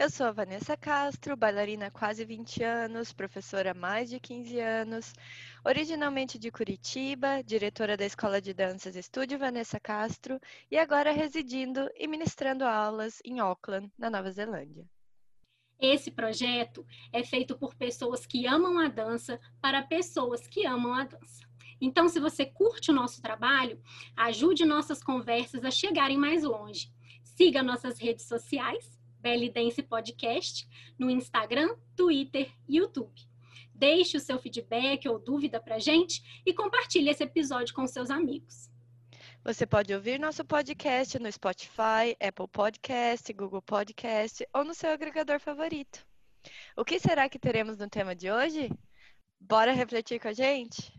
Eu sou a Vanessa Castro, bailarina há quase 20 anos, professora há mais de 15 anos, originalmente de Curitiba, diretora da Escola de Danças Estúdio Vanessa Castro e agora residindo e ministrando aulas em Auckland, na Nova Zelândia. Esse projeto é feito por pessoas que amam a dança para pessoas que amam a dança. Então, se você curte o nosso trabalho, ajude nossas conversas a chegarem mais longe. Siga nossas redes sociais Dance Podcast no Instagram, Twitter e YouTube. Deixe o seu feedback ou dúvida para gente e compartilhe esse episódio com seus amigos. Você pode ouvir nosso podcast no Spotify, Apple Podcast, Google Podcast ou no seu agregador favorito. O que será que teremos no tema de hoje? Bora refletir com a gente?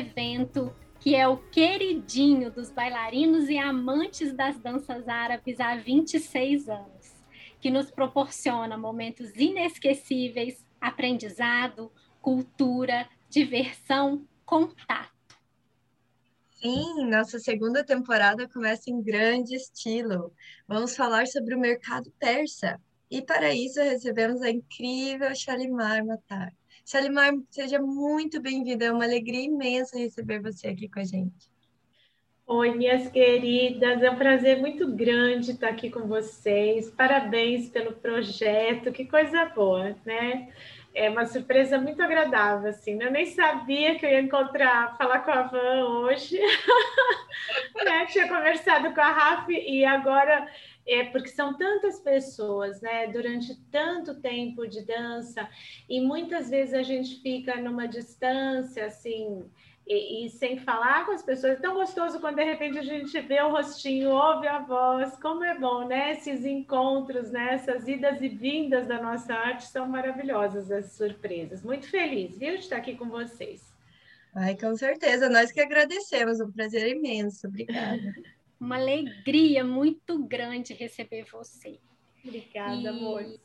Evento que é o queridinho dos bailarinos e amantes das danças árabes há 26 anos, que nos proporciona momentos inesquecíveis, aprendizado, cultura, diversão, contato. Sim, nossa segunda temporada começa em grande estilo. Vamos falar sobre o mercado persa. E para isso recebemos a incrível Shalimar Matar. Salimar, seja muito bem-vinda. É uma alegria imensa receber você aqui com a gente. Oi, minhas queridas, é um prazer muito grande estar aqui com vocês. Parabéns pelo projeto, que coisa boa, né? É uma surpresa muito agradável, assim. Né? Eu nem sabia que eu ia encontrar, falar com a Van hoje. né? Tinha conversado com a Rafa e agora é porque são tantas pessoas, né, durante tanto tempo de dança, e muitas vezes a gente fica numa distância, assim, e, e, sem falar com as pessoas. É tão gostoso quando de repente a gente vê o rostinho, ouve a voz, como é bom, né? Esses encontros, né? Essas idas e vindas da nossa arte são maravilhosas, as surpresas. Muito feliz, viu, de estar aqui com vocês. Ai, com certeza, nós que agradecemos, um prazer imenso, obrigada. Uma alegria muito grande receber você. Obrigada, e amor.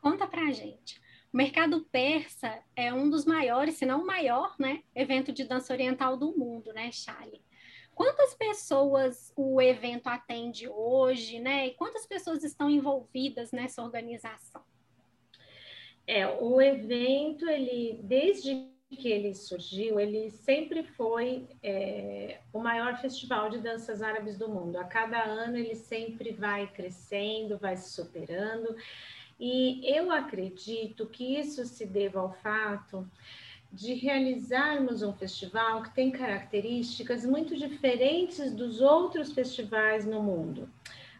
Conta pra gente. O mercado persa é um dos maiores, se não o maior, né, evento de dança oriental do mundo, né, Charlie? Quantas pessoas o evento atende hoje, né? E quantas pessoas estão envolvidas nessa organização? É, o evento, ele, desde que ele surgiu, ele sempre foi é, o maior festival de danças árabes do mundo. A cada ano ele sempre vai crescendo, vai se superando. E eu acredito que isso se deva ao fato de realizarmos um festival que tem características muito diferentes dos outros festivais no mundo.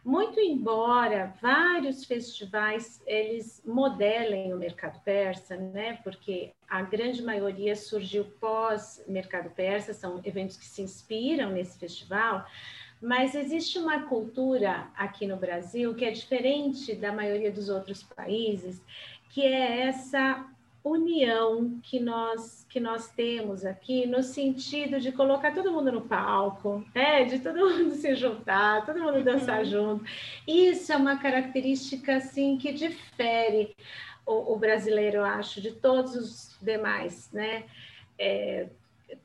Muito embora vários festivais eles modelem o mercado persa, né? Porque a grande maioria surgiu pós mercado persa, são eventos que se inspiram nesse festival, mas existe uma cultura aqui no Brasil que é diferente da maioria dos outros países, que é essa união que nós que nós temos aqui no sentido de colocar todo mundo no palco, né? de todo mundo se juntar, todo mundo dançar uhum. junto. Isso é uma característica assim que difere o, o brasileiro, eu acho, de todos os demais, né? É,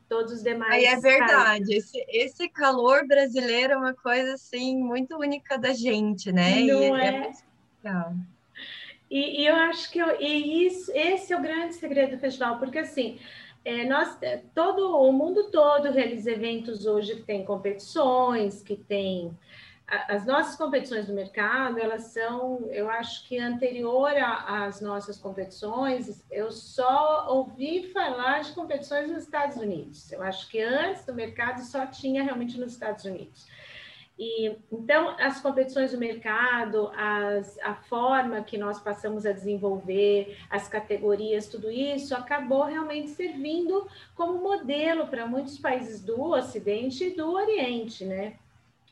todos os demais. Aí é verdade, esse, esse calor brasileiro é uma coisa assim muito única da gente, né? Não e é, é... é muito legal. E, e eu acho que eu, e isso, esse é o grande segredo do festival, porque assim, é, nós, é, todo o mundo todo realiza eventos hoje que tem competições, que tem as nossas competições do mercado, elas são, eu acho que anterior às nossas competições, eu só ouvi falar de competições nos Estados Unidos. Eu acho que antes do mercado só tinha realmente nos Estados Unidos. E então as competições do mercado, as, a forma que nós passamos a desenvolver, as categorias, tudo isso acabou realmente servindo como modelo para muitos países do Ocidente e do Oriente, né?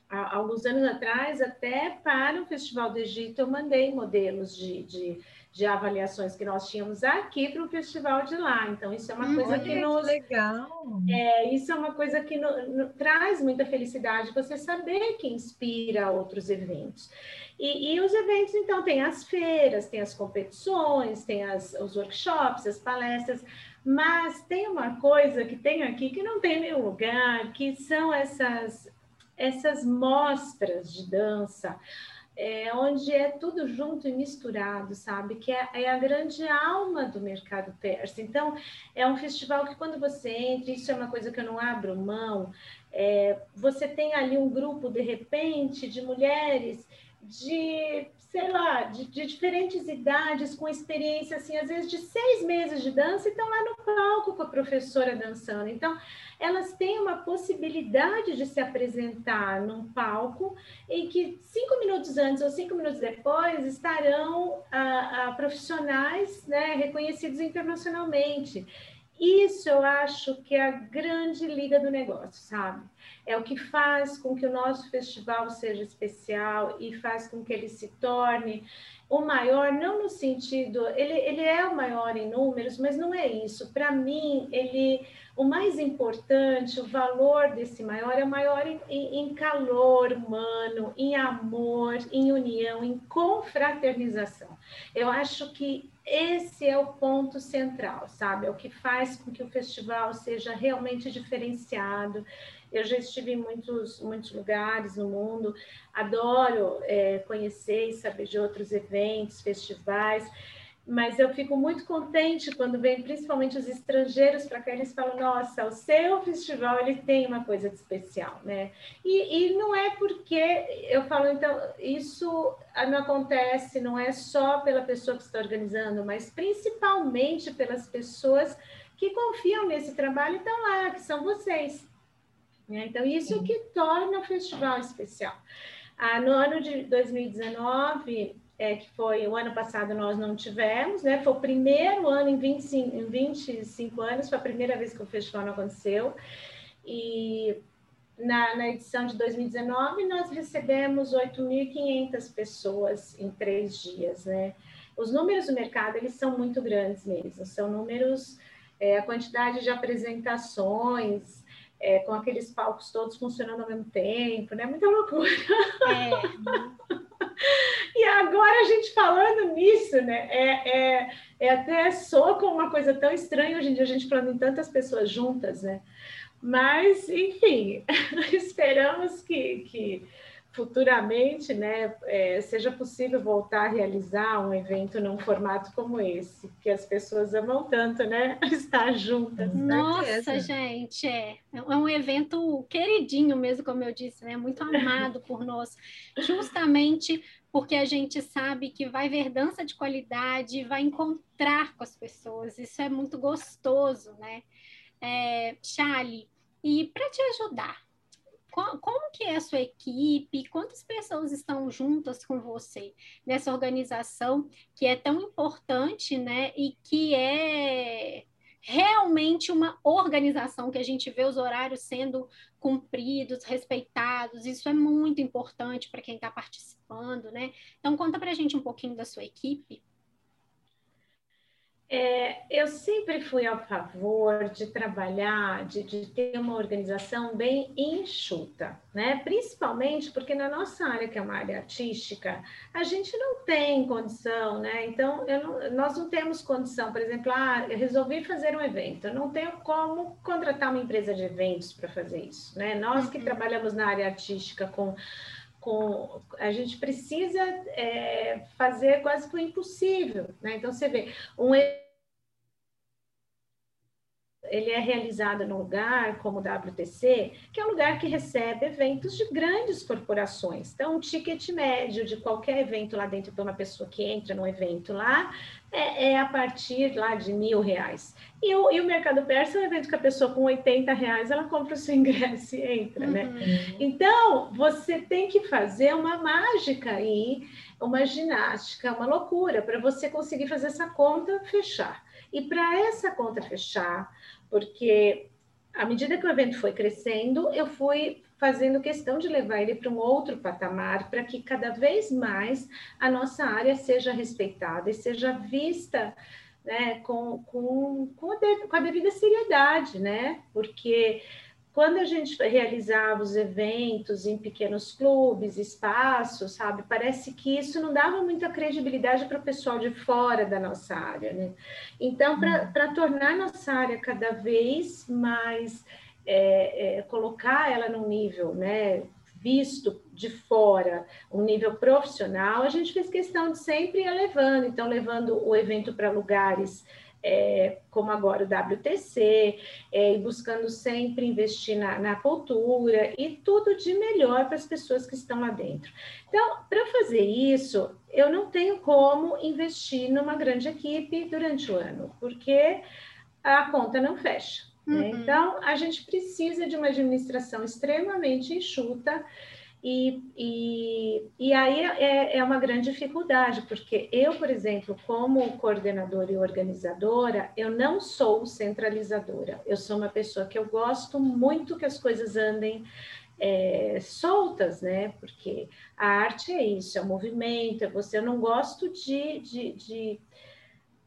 Há alguns anos atrás, até para o Festival do Egito, eu mandei modelos de, de de avaliações que nós tínhamos aqui para o festival de lá. Então, isso é uma hum, coisa que nos. legal! É, isso é uma coisa que no, no, traz muita felicidade, você saber que inspira outros eventos. E, e, os eventos, então, tem as feiras, tem as competições, tem as, os workshops, as palestras, mas tem uma coisa que tem aqui que não tem em nenhum lugar, que são essas, essas mostras de dança é, onde é tudo junto e misturado, sabe? Que é, é, a grande alma do mercado persa. Então, é um festival que quando você entra, isso é uma coisa que eu não abro mão, é, você tem ali um grupo, de repente, de mulheres de, sei lá, de, de, diferentes idades, com experiência, assim, às vezes de seis meses de dança, e estão lá no palco com a professora dançando. Então, elas têm uma possibilidade de se apresentar num palco em que cinco minutos antes ou cinco minutos depois estarão a, a profissionais né, reconhecidos internacionalmente. Isso eu acho que é a grande liga do negócio, sabe? É o que faz com que o nosso festival seja especial e faz com que ele se torne o maior, não no sentido, ele, ele é o maior em números, mas não é isso. Para mim, ele, o mais importante, o valor desse maior é maior em, em calor humano, em amor, em união, em confraternização. Eu acho que esse é o ponto central, sabe? É o que faz com que o festival seja realmente diferenciado. Eu já estive em muitos, muitos lugares no mundo, adoro é, conhecer e saber de outros eventos, festivais mas eu fico muito contente quando vem principalmente os estrangeiros para cá, eles falam, nossa, o seu festival ele tem uma coisa de especial, né? E, e não é porque eu falo, então, isso não acontece, não é só pela pessoa que está organizando, mas principalmente pelas pessoas que confiam nesse trabalho e estão lá, que são vocês. Né? Então, isso que torna o festival especial. Ah, no ano de 2019, é, que foi o ano passado nós não tivemos, né? Foi o primeiro ano em 25, em 25 anos, foi a primeira vez que o festival não aconteceu. E na, na edição de 2019 nós recebemos 8.500 pessoas em três dias, né? Os números do mercado eles são muito grandes mesmo, são números, é, a quantidade de apresentações, é, com aqueles palcos todos funcionando ao mesmo tempo, né? Muita loucura. É. E agora a gente falando nisso, né? É, é, é até soa como uma coisa tão estranha hoje em dia a gente falando em tantas pessoas juntas, né? Mas, enfim, esperamos que, que futuramente né, é, seja possível voltar a realizar um evento num formato como esse, que as pessoas amam tanto, né? Estar juntas. Nossa, gente, é. É um evento queridinho mesmo, como eu disse, né? Muito amado por nós, justamente porque a gente sabe que vai ver dança de qualidade, vai encontrar com as pessoas. Isso é muito gostoso, né? É, Charlie, e para te ajudar, como que é a sua equipe? Quantas pessoas estão juntas com você nessa organização que é tão importante, né? E que é realmente uma organização que a gente vê os horários sendo cumpridos, respeitados. Isso é muito importante para quem está participando, né? Então conta para a gente um pouquinho da sua equipe. É, eu sempre fui a favor de trabalhar, de, de, ter uma organização bem enxuta, né? Principalmente porque na nossa área, que é uma área artística, a gente não tem condição, né? Então, não, nós não temos condição, por exemplo, ah, eu resolvi fazer um evento, eu não tenho como contratar uma empresa de eventos para fazer isso, né? Nós que uhum. trabalhamos na área artística com com, a gente precisa é, fazer quase que o impossível, né? Então você vê um ele é realizado num lugar como o WTC, que é um lugar que recebe eventos de grandes corporações. Então, o ticket médio de qualquer evento lá dentro para uma pessoa que entra no evento lá é, é, a partir lá de mil reais. E o, e o Mercado Persa é um evento que a pessoa com 80 reais ela compra o seu ingresso e entra, né? uhum. né? Então, você tem que fazer uma mágica aí, uma ginástica, uma loucura, para você conseguir fazer essa conta fechar. E para essa conta fechar, porque à medida que o evento foi crescendo, eu fui fazendo questão de levar ele para um outro patamar, para que cada vez mais a nossa área seja respeitada e seja vista né, com, com, com, a, devida seriedade, né? Porque quando a gente realizava os eventos em pequenos clubes, espaços, sabe, parece que isso não dava muita credibilidade para o pessoal de fora da nossa área, né? Então, para uhum. tornar nossa área cada vez mais, é, é, colocar ela num nível, né, visto de fora, um nível profissional, a gente fez questão de sempre ir levando, então, levando o evento para lugares é, como agora o WTC, é, e buscando sempre investir na, na, cultura e tudo de melhor para as pessoas que estão lá dentro. Então, para fazer isso, eu não tenho como investir numa grande equipe durante o ano, porque a conta não fecha. Né? Uhum. Né? Então, a gente precisa de uma administração extremamente enxuta e, e, e aí é, é uma grande dificuldade, porque eu, por exemplo, como coordenadora e organizadora, eu não sou centralizadora. Eu sou uma pessoa que eu gosto muito que as coisas andem é, soltas, né? Porque a arte é isso, é o movimento, é você. Eu não gosto de, de, de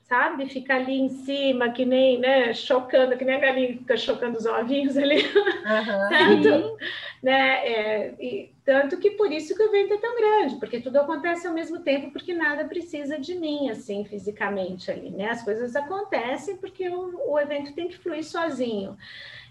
sabe? Ficar ali em cima, que nem, né, chocando, que nem a galinha fica chocando os ovinhos ali. Uhum. tanto, né, é, e, tanto que por isso que o evento é tão grande, porque tudo acontece ao mesmo tempo, porque nada precisa de mim, assim, fisicamente ali, né? As coisas acontecem porque o, o evento tem que fluir sozinho.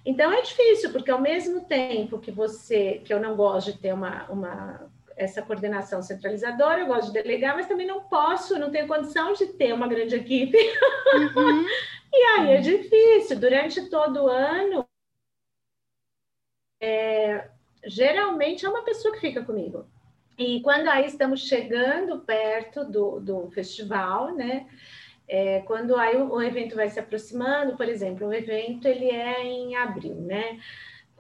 Então é difícil, porque ao mesmo tempo que você, que eu não gosto de ter uma, uma essa coordenação centralizadora, eu gosto de delegar, mas também não posso, não tenho condição de ter uma grande equipe. Uhum. e aí é difícil. Durante todo o ano, é, geralmente é uma pessoa que fica comigo. E quando aí estamos chegando perto do, do festival, né? É, quando aí o, o evento vai se aproximando, por exemplo, o evento ele é em abril, né?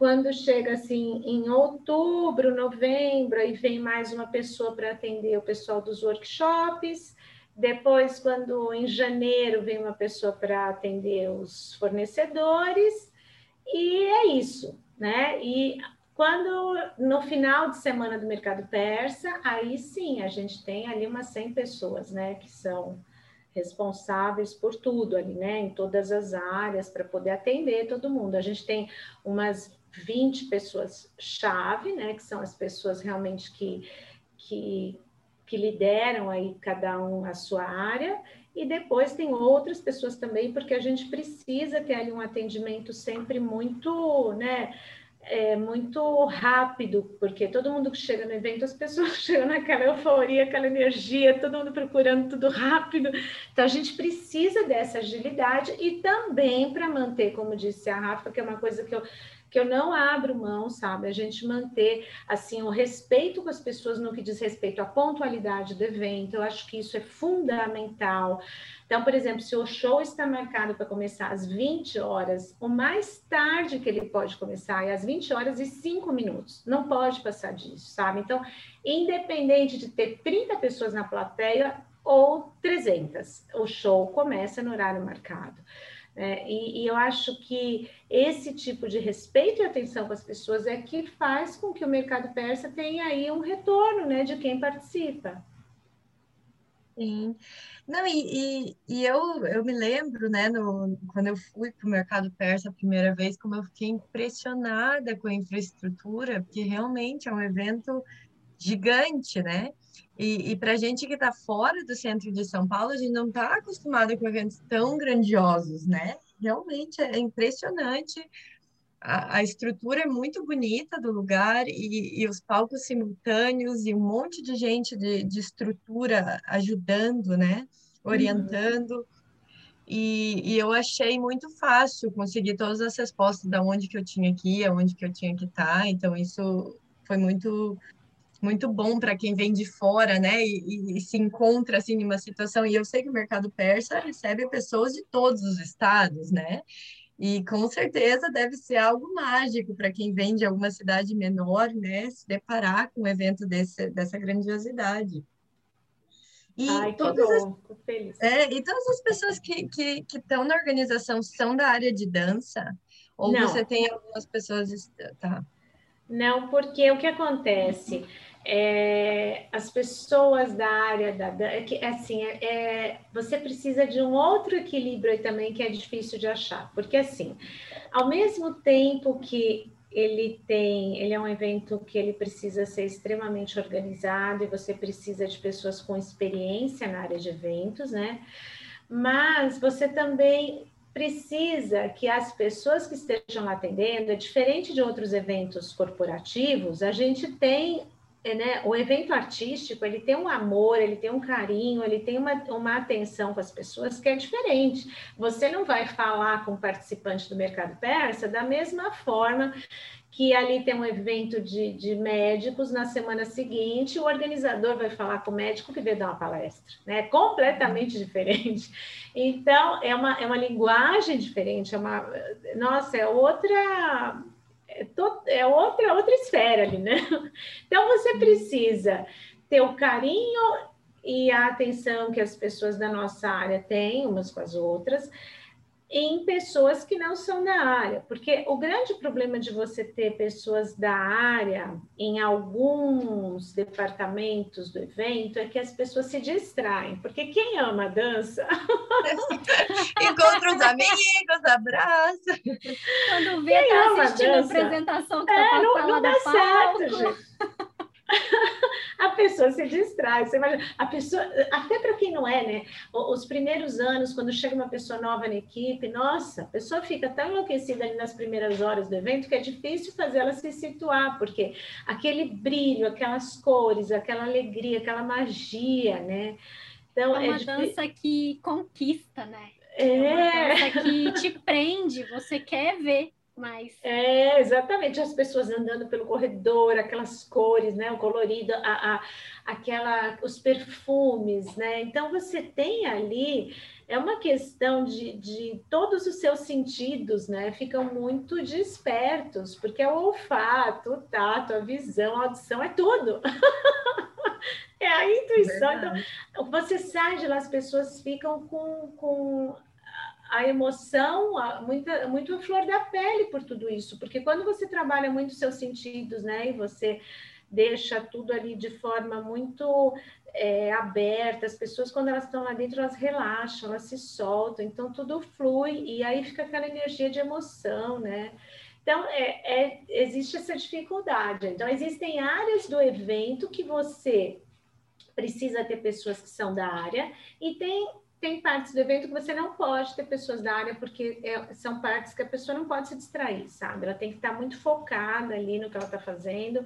Quando chega assim em outubro, novembro, aí vem mais uma pessoa para atender o pessoal dos workshops. Depois, quando em janeiro vem uma pessoa para atender os fornecedores, e é isso, né? E quando no final de semana do mercado persa, aí sim a gente tem ali umas 100 pessoas, né, que são responsáveis por tudo ali, né, em todas as áreas para poder atender todo mundo. A gente tem umas 20 pessoas-chave, né, que são as pessoas realmente que, que, que lideram aí cada um a sua área, e depois tem outras pessoas também, porque a gente precisa ter ali um atendimento sempre muito, né, é, muito rápido, porque todo mundo que chega no evento, as pessoas chegam naquela euforia, aquela energia, todo mundo procurando tudo rápido. Então, a gente precisa dessa agilidade e também para manter, como disse a Rafa, que é uma coisa que eu que eu não abro mão, sabe? A gente manter assim o respeito com as pessoas no que diz respeito à pontualidade do evento. Eu acho que isso é fundamental. Então, por exemplo, se o show está marcado para começar às 20 horas, o mais tarde que ele pode começar é às 20 horas e 5 minutos. Não pode passar disso, sabe? Então, independente de ter 30 pessoas na plateia ou 300, o show começa no horário marcado. É, e, e, eu acho que esse tipo de respeito e atenção com as pessoas é que faz com que o mercado persa tenha aí um retorno né, de quem participa. Sim. Não, e, e, e, eu, eu me lembro, né, no, quando eu fui para o mercado persa a primeira vez, como eu fiquei impressionada com a infraestrutura, porque realmente é um evento gigante, né? E, e para a gente que está fora do centro de São Paulo, a gente não está acostumado com eventos tão grandiosos, né? Realmente é impressionante. A, a estrutura é muito bonita do lugar e, e, os palcos simultâneos e um monte de gente de, de estrutura ajudando, né? Orientando. Uhum. E, e, eu achei muito fácil conseguir todas as respostas da onde que eu tinha que ir, aonde que eu tinha que estar. Tá. Então isso foi muito muito bom para quem vem de fora, né? E, e, se encontra assim numa situação. E eu sei que o mercado persa recebe pessoas de todos os estados, né? E com certeza deve ser algo mágico para quem vem de alguma cidade menor, né? Se deparar com um evento desse, dessa grandiosidade. E Ai, todas bom. As. É, e todas as pessoas que estão na organização são da área de dança? Ou Não. você tem algumas pessoas... Tá. Não, porque o que acontece é, as pessoas da área da é assim é, é, você precisa de um outro equilíbrio aí também que é difícil de achar. Porque assim ao mesmo tempo que ele tem ele é um evento que ele precisa ser extremamente organizado e você precisa de pessoas com experiência na área de eventos né? Mas você também precisa que as pessoas que estejam atendendo, é diferente de outros eventos corporativos, a gente tem é, né, o evento artístico ele tem um amor, ele tem um carinho, ele tem uma, uma atenção com as pessoas que é diferente. Você não vai falar com o participante do mercado persa da mesma forma que ali tem um evento de, de médicos, na semana seguinte o organizador vai falar com o médico que veio dar uma palestra, né? Completamente diferente. Então, é uma, é uma linguagem diferente, é uma. Nossa, é outra é, é outra, outra esfera ali, né? Então você precisa ter o carinho e a atenção que as pessoas da nossa área têm umas com as outras, em pessoas que não são da área, porque o grande problema de você ter pessoas da área em alguns departamentos do evento é que as pessoas se distraem, porque quem ama dança encontra os amigos, abraça. Quando vê, quem tá assistindo a apresentação que tá é, não, não dá certo, gente. a pessoa se distrai. Você imagina, a pessoa, até para quem não é, né? Os primeiros anos, quando chega uma pessoa nova na equipe, nossa, a pessoa fica tão enlouquecida ali nas primeiras horas do evento que é difícil fazer ela se situar, porque aquele brilho, aquelas cores, aquela alegria, aquela magia, né? Então, é uma é dança que conquista, né? É. é uma dança que te prende, você quer ver. Mas... É, exatamente, as pessoas andando pelo corredor, aquelas cores, né, o colorido, a, a, aquela, os perfumes, né, então você tem ali, é uma questão de, de todos os seus sentidos, né, ficam muito despertos, porque é o olfato, o tato, a visão, a audição, é tudo. é a intuição, Verdade. então você sai de lá, as pessoas ficam com, com a emoção, a, muita, muito a flor da pele por tudo isso, porque quando você trabalha muito seus sentidos, né, e você deixa tudo ali de forma muito é, aberta, as pessoas, quando elas estão lá dentro, elas relaxam, elas se soltam, então tudo flui, e aí fica aquela energia de emoção, né? Então, é, é, existe essa dificuldade. Então, existem áreas do evento que você precisa ter pessoas que são da área, e tem tem partes do evento que você não pode ter pessoas da área, porque é, são partes que a pessoa não pode se distrair, sabe? Ela tem que estar muito focada ali no que ela está fazendo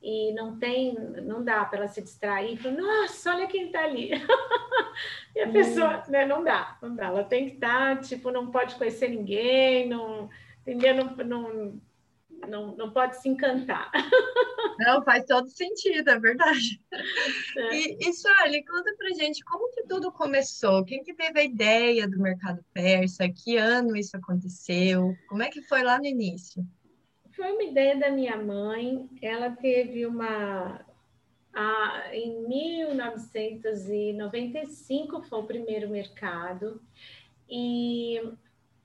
e não tem, não dá para ela se distrair e falar, nossa, olha quem está ali. e a pessoa, hum. né, não dá, não dá. Ela tem que estar, tipo, não pode conhecer ninguém, não, entendeu? Não, não, não, não pode se encantar. Não, faz todo sentido, é verdade. É. E, e Charlie, conta pra gente como que tudo começou? Quem que teve a ideia do mercado persa? Que ano isso aconteceu? Como é que foi lá no início? Foi uma ideia da minha mãe. Ela teve uma. A, em 1995 foi o primeiro mercado. E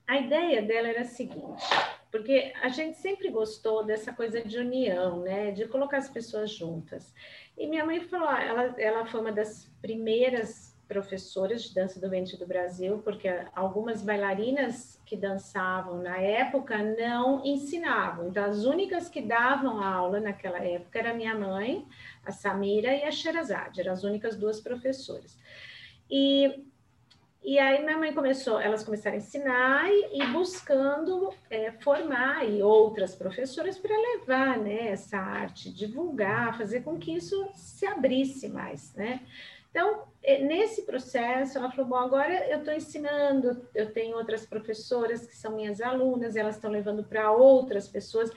a ideia dela era a seguinte: porque a gente sempre gostou dessa coisa de união, né? De colocar as pessoas juntas. E minha mãe falou, ela, ela foi uma das primeiras professoras de dança do ventre do Brasil, porque algumas bailarinas que dançavam na época não ensinavam. Então, as únicas que davam aula naquela época era minha mãe, a Samira e a Sherazade, eram as únicas duas professoras. E e aí minha mãe começou, elas começaram a ensinar e, e buscando é, formar e outras professoras para levar né, essa arte, divulgar, fazer com que isso se abrisse mais, né? Então, nesse processo, ela falou: Bom, agora eu estou ensinando, eu tenho outras professoras que são minhas alunas, elas estão levando para outras pessoas.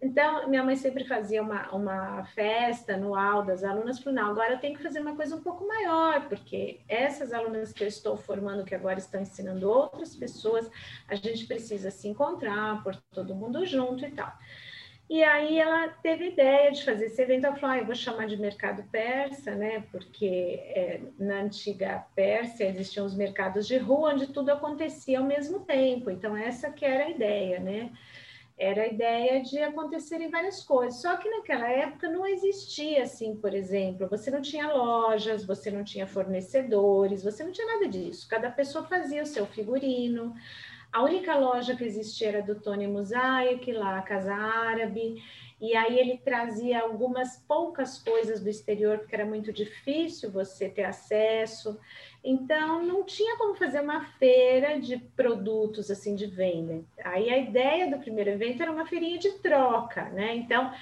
Então, minha mãe sempre fazia uma, uma festa anual das alunas, falou, não, agora eu tenho que fazer uma coisa um pouco maior, porque essas alunas que eu estou formando, que agora estão ensinando outras pessoas, a gente precisa se encontrar, por todo mundo junto e tal. E aí ela teve ideia de fazer esse evento, ela falou, ah, eu vou chamar de mercado persa, né, porque é, na antiga Pérsia existiam os mercados de rua, onde tudo acontecia ao mesmo tempo, então essa que era a ideia, né, era a ideia de acontecerem várias coisas. Só que naquela época não existia assim, por exemplo, você não tinha lojas, você não tinha fornecedores, você não tinha nada disso. Cada pessoa fazia o seu figurino. A única loja que existia era do Tony Mosaic, lá a Casa Árabe. E aí ele trazia algumas poucas coisas do exterior, porque era muito difícil você ter acesso. Então não tinha como fazer uma feira de produtos assim de venda. Aí a ideia do primeiro evento era uma feirinha de troca, né? Então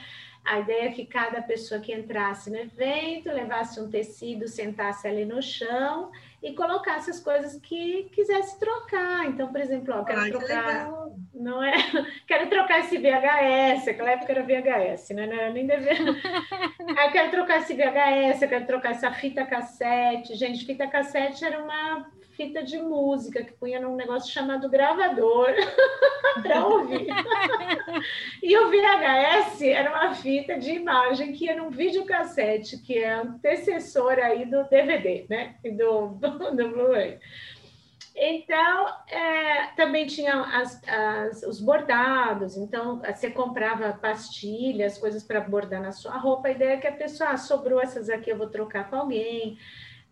a ideia é que cada pessoa que entrasse no evento levasse um tecido, sentasse ali no chão e colocasse as coisas que quisesse trocar. Então, por exemplo, ó, quero Ai, trocar, que não é? Quero trocar esse VHS, aquela época era VHS, né? Não era nem dever. eu quero trocar esse VHS, eu quero trocar essa fita cassete. Gente, fita cassete era uma fita de música que punha num negócio chamado gravador para ouvir. e o VHS era uma fita de imagem que ia num videocassete, que é antecessor aí do DVD, né? E do, do Blu-ray. Então, é, também tinha as, as, os bordados, então você comprava pastilhas, coisas para bordar na sua roupa. A ideia é que a pessoa, ah, sobrou essas aqui, eu vou trocar com alguém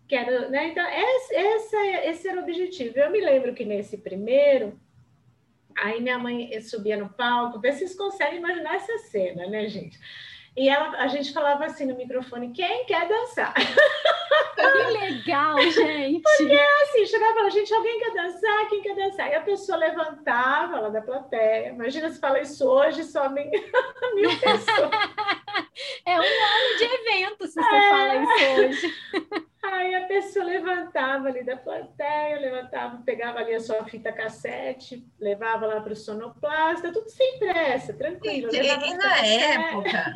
quero, né? Então, esse, esse, esse era o objetivo. Eu me lembro que nesse primeiro, aí minha mãe subia no palco, vê se vocês conseguem imaginar essa cena, né, gente? E ela, a gente falava assim no microfone: quem quer dançar? Que legal, gente! Porque assim, chegava e falava: gente, alguém quer dançar? Quem quer dançar? E a pessoa levantava lá da plateia. Imagina se fala isso hoje, só mil pessoas. É um ano de evento, se você é. fala isso hoje. Aí a pessoa levantava ali da plateia, levantava, pegava ali a sua fita cassete, levava lá para o sonoplasta, tudo sem pressa, tranquilo. E, e na época,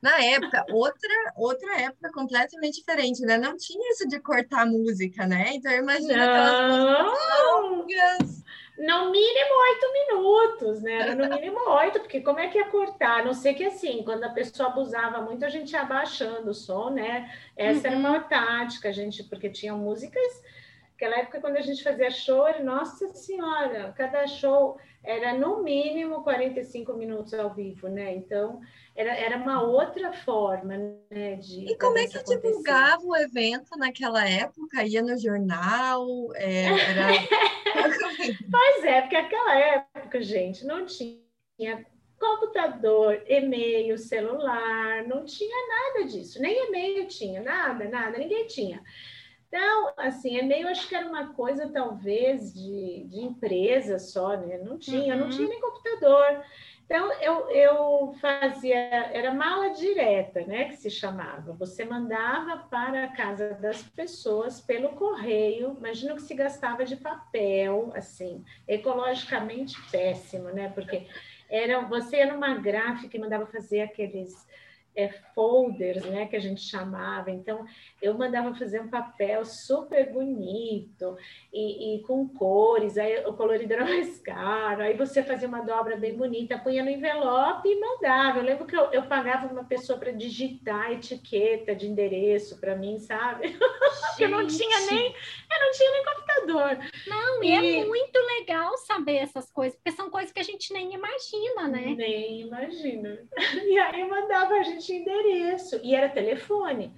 na época, outra, outra época completamente diferente, né? Não tinha isso de cortar música, né? Então eu imagino aquelas longas. No mínimo oito minutos, né? Era no mínimo oito, porque como é que ia cortar? A não sei que assim, quando a pessoa abusava muito, a gente ia abaixando o som, né? Essa uhum. era uma tática, a gente, porque tinha músicas. Aquela época, quando a gente fazia show, nossa senhora, cada show era no mínimo 45 minutos ao vivo, né? Então, era, era uma outra forma né, de. E como é que divulgava o evento naquela época? Ia no jornal? É, era... pois é, porque aquela época, gente, não tinha computador, e-mail, celular, não tinha nada disso, nem e-mail tinha, nada, nada, ninguém tinha. Então, assim, e-mail acho que era uma coisa talvez de, de empresa só, né? Não tinha, uhum. não tinha nem computador. Então, eu, eu fazia, era mala direta, né, que se chamava. Você mandava para a casa das pessoas pelo correio, imagina o que se gastava de papel, assim, ecologicamente péssimo, né, porque era, você era uma gráfica e mandava fazer aqueles é, folders, né, que a gente chamava. Então, eu mandava fazer um papel super bonito e, e, com cores, aí o colorido era mais caro, aí você fazia uma dobra bem bonita, punha no envelope e mandava. Eu lembro que eu, eu pagava uma pessoa para digitar etiqueta de endereço para mim, sabe? Porque eu não tinha nem, eu não tinha nem computador. Não, e, é e é muito legal saber essas coisas, porque são coisas que a gente nem imagina, né? Nem imagina. E aí eu mandava a gente endereço, e era telefone.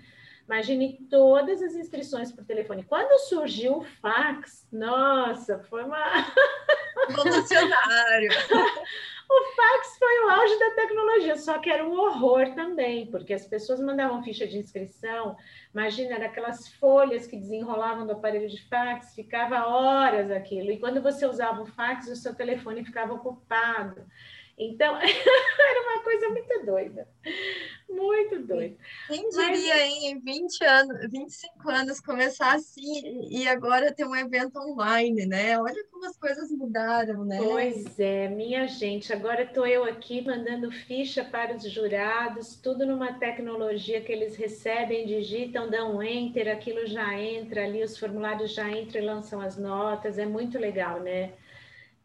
Imagine todas as inscrições por telefone. Quando surgiu o fax, nossa, foi uma. Revolucionário. o fax foi o auge da tecnologia, só que era um horror também, porque as pessoas mandavam ficha de inscrição. Imagina, era aquelas folhas que desenrolavam do aparelho de fax, ficava horas aquilo. E quando você usava o fax, o seu telefone ficava ocupado. Então, era uma coisa muito doida, muito doido. Quem diria, Mas... hein, em 20 anos, 25 anos, começar assim e agora ter um evento online, né? Olha como as coisas mudaram, né? Pois é, minha gente, agora estou eu aqui mandando ficha para os jurados, tudo numa tecnologia que eles recebem, digitam, dão enter, aquilo já entra ali, os formulários já entram e lançam as notas, é muito legal, né?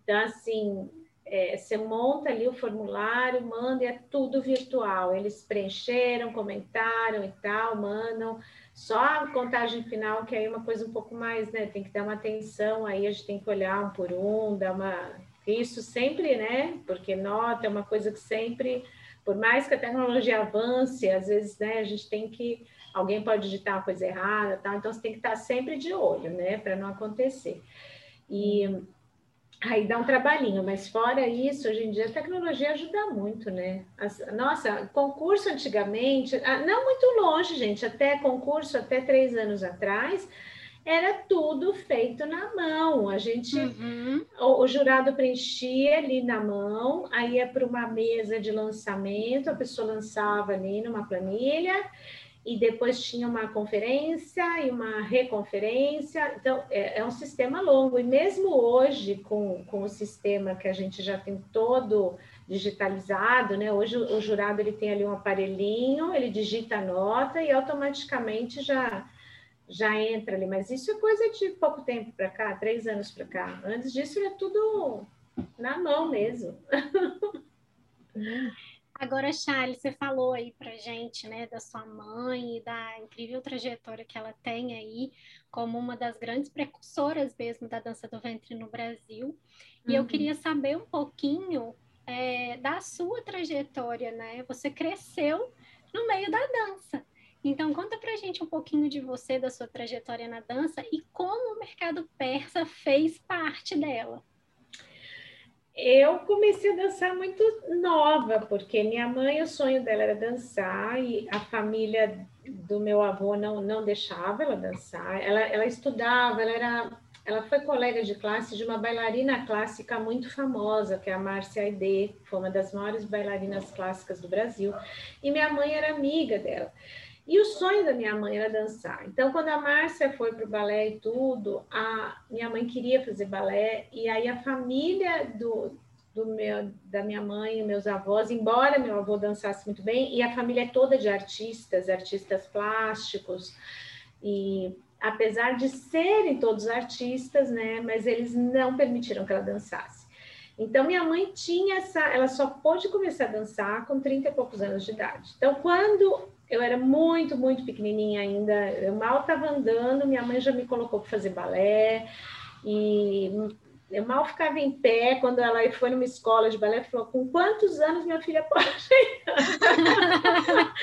Então, assim, é, você monta ali o formulário, manda e é tudo virtual. Eles preencheram, comentaram e tal, mandam. Só a contagem final, que aí é uma coisa um pouco mais, né? Tem que dar uma atenção, aí a gente tem que olhar um por um, dar uma. Isso sempre, né? Porque nota é uma coisa que sempre, por mais que a tecnologia avance, às vezes, né, a gente tem que. Alguém pode digitar uma coisa errada, tal, então você tem que estar sempre de olho, né? Para não acontecer. E Aí dá um trabalhinho, mas fora isso, hoje em dia a tecnologia ajuda muito, né? As, nossa, concurso antigamente, ah, não muito longe, gente, até concurso, até três anos atrás, era tudo feito na mão. A gente, uhum. o, o, jurado preenchia ali na mão, aí ia para uma mesa de lançamento, a pessoa lançava ali numa planilha e depois tinha uma conferência e uma reconferência. Então, é, é, um sistema longo. E mesmo hoje, com, com o sistema que a gente já tem todo digitalizado, né? Hoje o, o jurado ele tem ali um aparelhinho, ele digita a nota e automaticamente já já entra ali. Mas isso é coisa de pouco tempo para cá, três anos para cá. Antes disso era tudo na mão mesmo. Agora, Charles, você falou aí pra gente, né, da sua mãe e da incrível trajetória que ela tem aí como uma das grandes precursoras mesmo da dança do ventre no Brasil. E uhum. eu queria saber um pouquinho é, da sua trajetória, né? Você cresceu no meio da dança. Então, conta pra gente um pouquinho de você, da sua trajetória na dança e como o mercado persa fez parte dela. Eu comecei a dançar muito nova, porque minha mãe, o sonho dela era dançar e a família do meu avô não, não deixava ela dançar. Ela, ela estudava, ela era, ela foi colega de classe de uma bailarina clássica muito famosa, que é a Márcia Aide, foi uma das maiores bailarinas clássicas do Brasil. E minha mãe era amiga dela. E o sonho da minha mãe era dançar. Então, quando a Márcia foi para o balé e tudo, a minha mãe queria fazer balé, e aí a família do, do meu, da minha mãe meus avós, embora meu avô dançasse muito bem, e a família é toda de artistas, artistas plásticos, e apesar de serem todos artistas, né, mas eles não permitiram que ela dançasse. Então, minha mãe tinha essa, ela só pôde começar a dançar com 30 e poucos anos de idade. Então, quando eu era muito, muito pequenininha ainda, eu mal estava andando, minha mãe já me colocou para fazer balé, e eu mal ficava em pé quando ela foi numa escola de balé, falou, com quantos anos minha filha pode?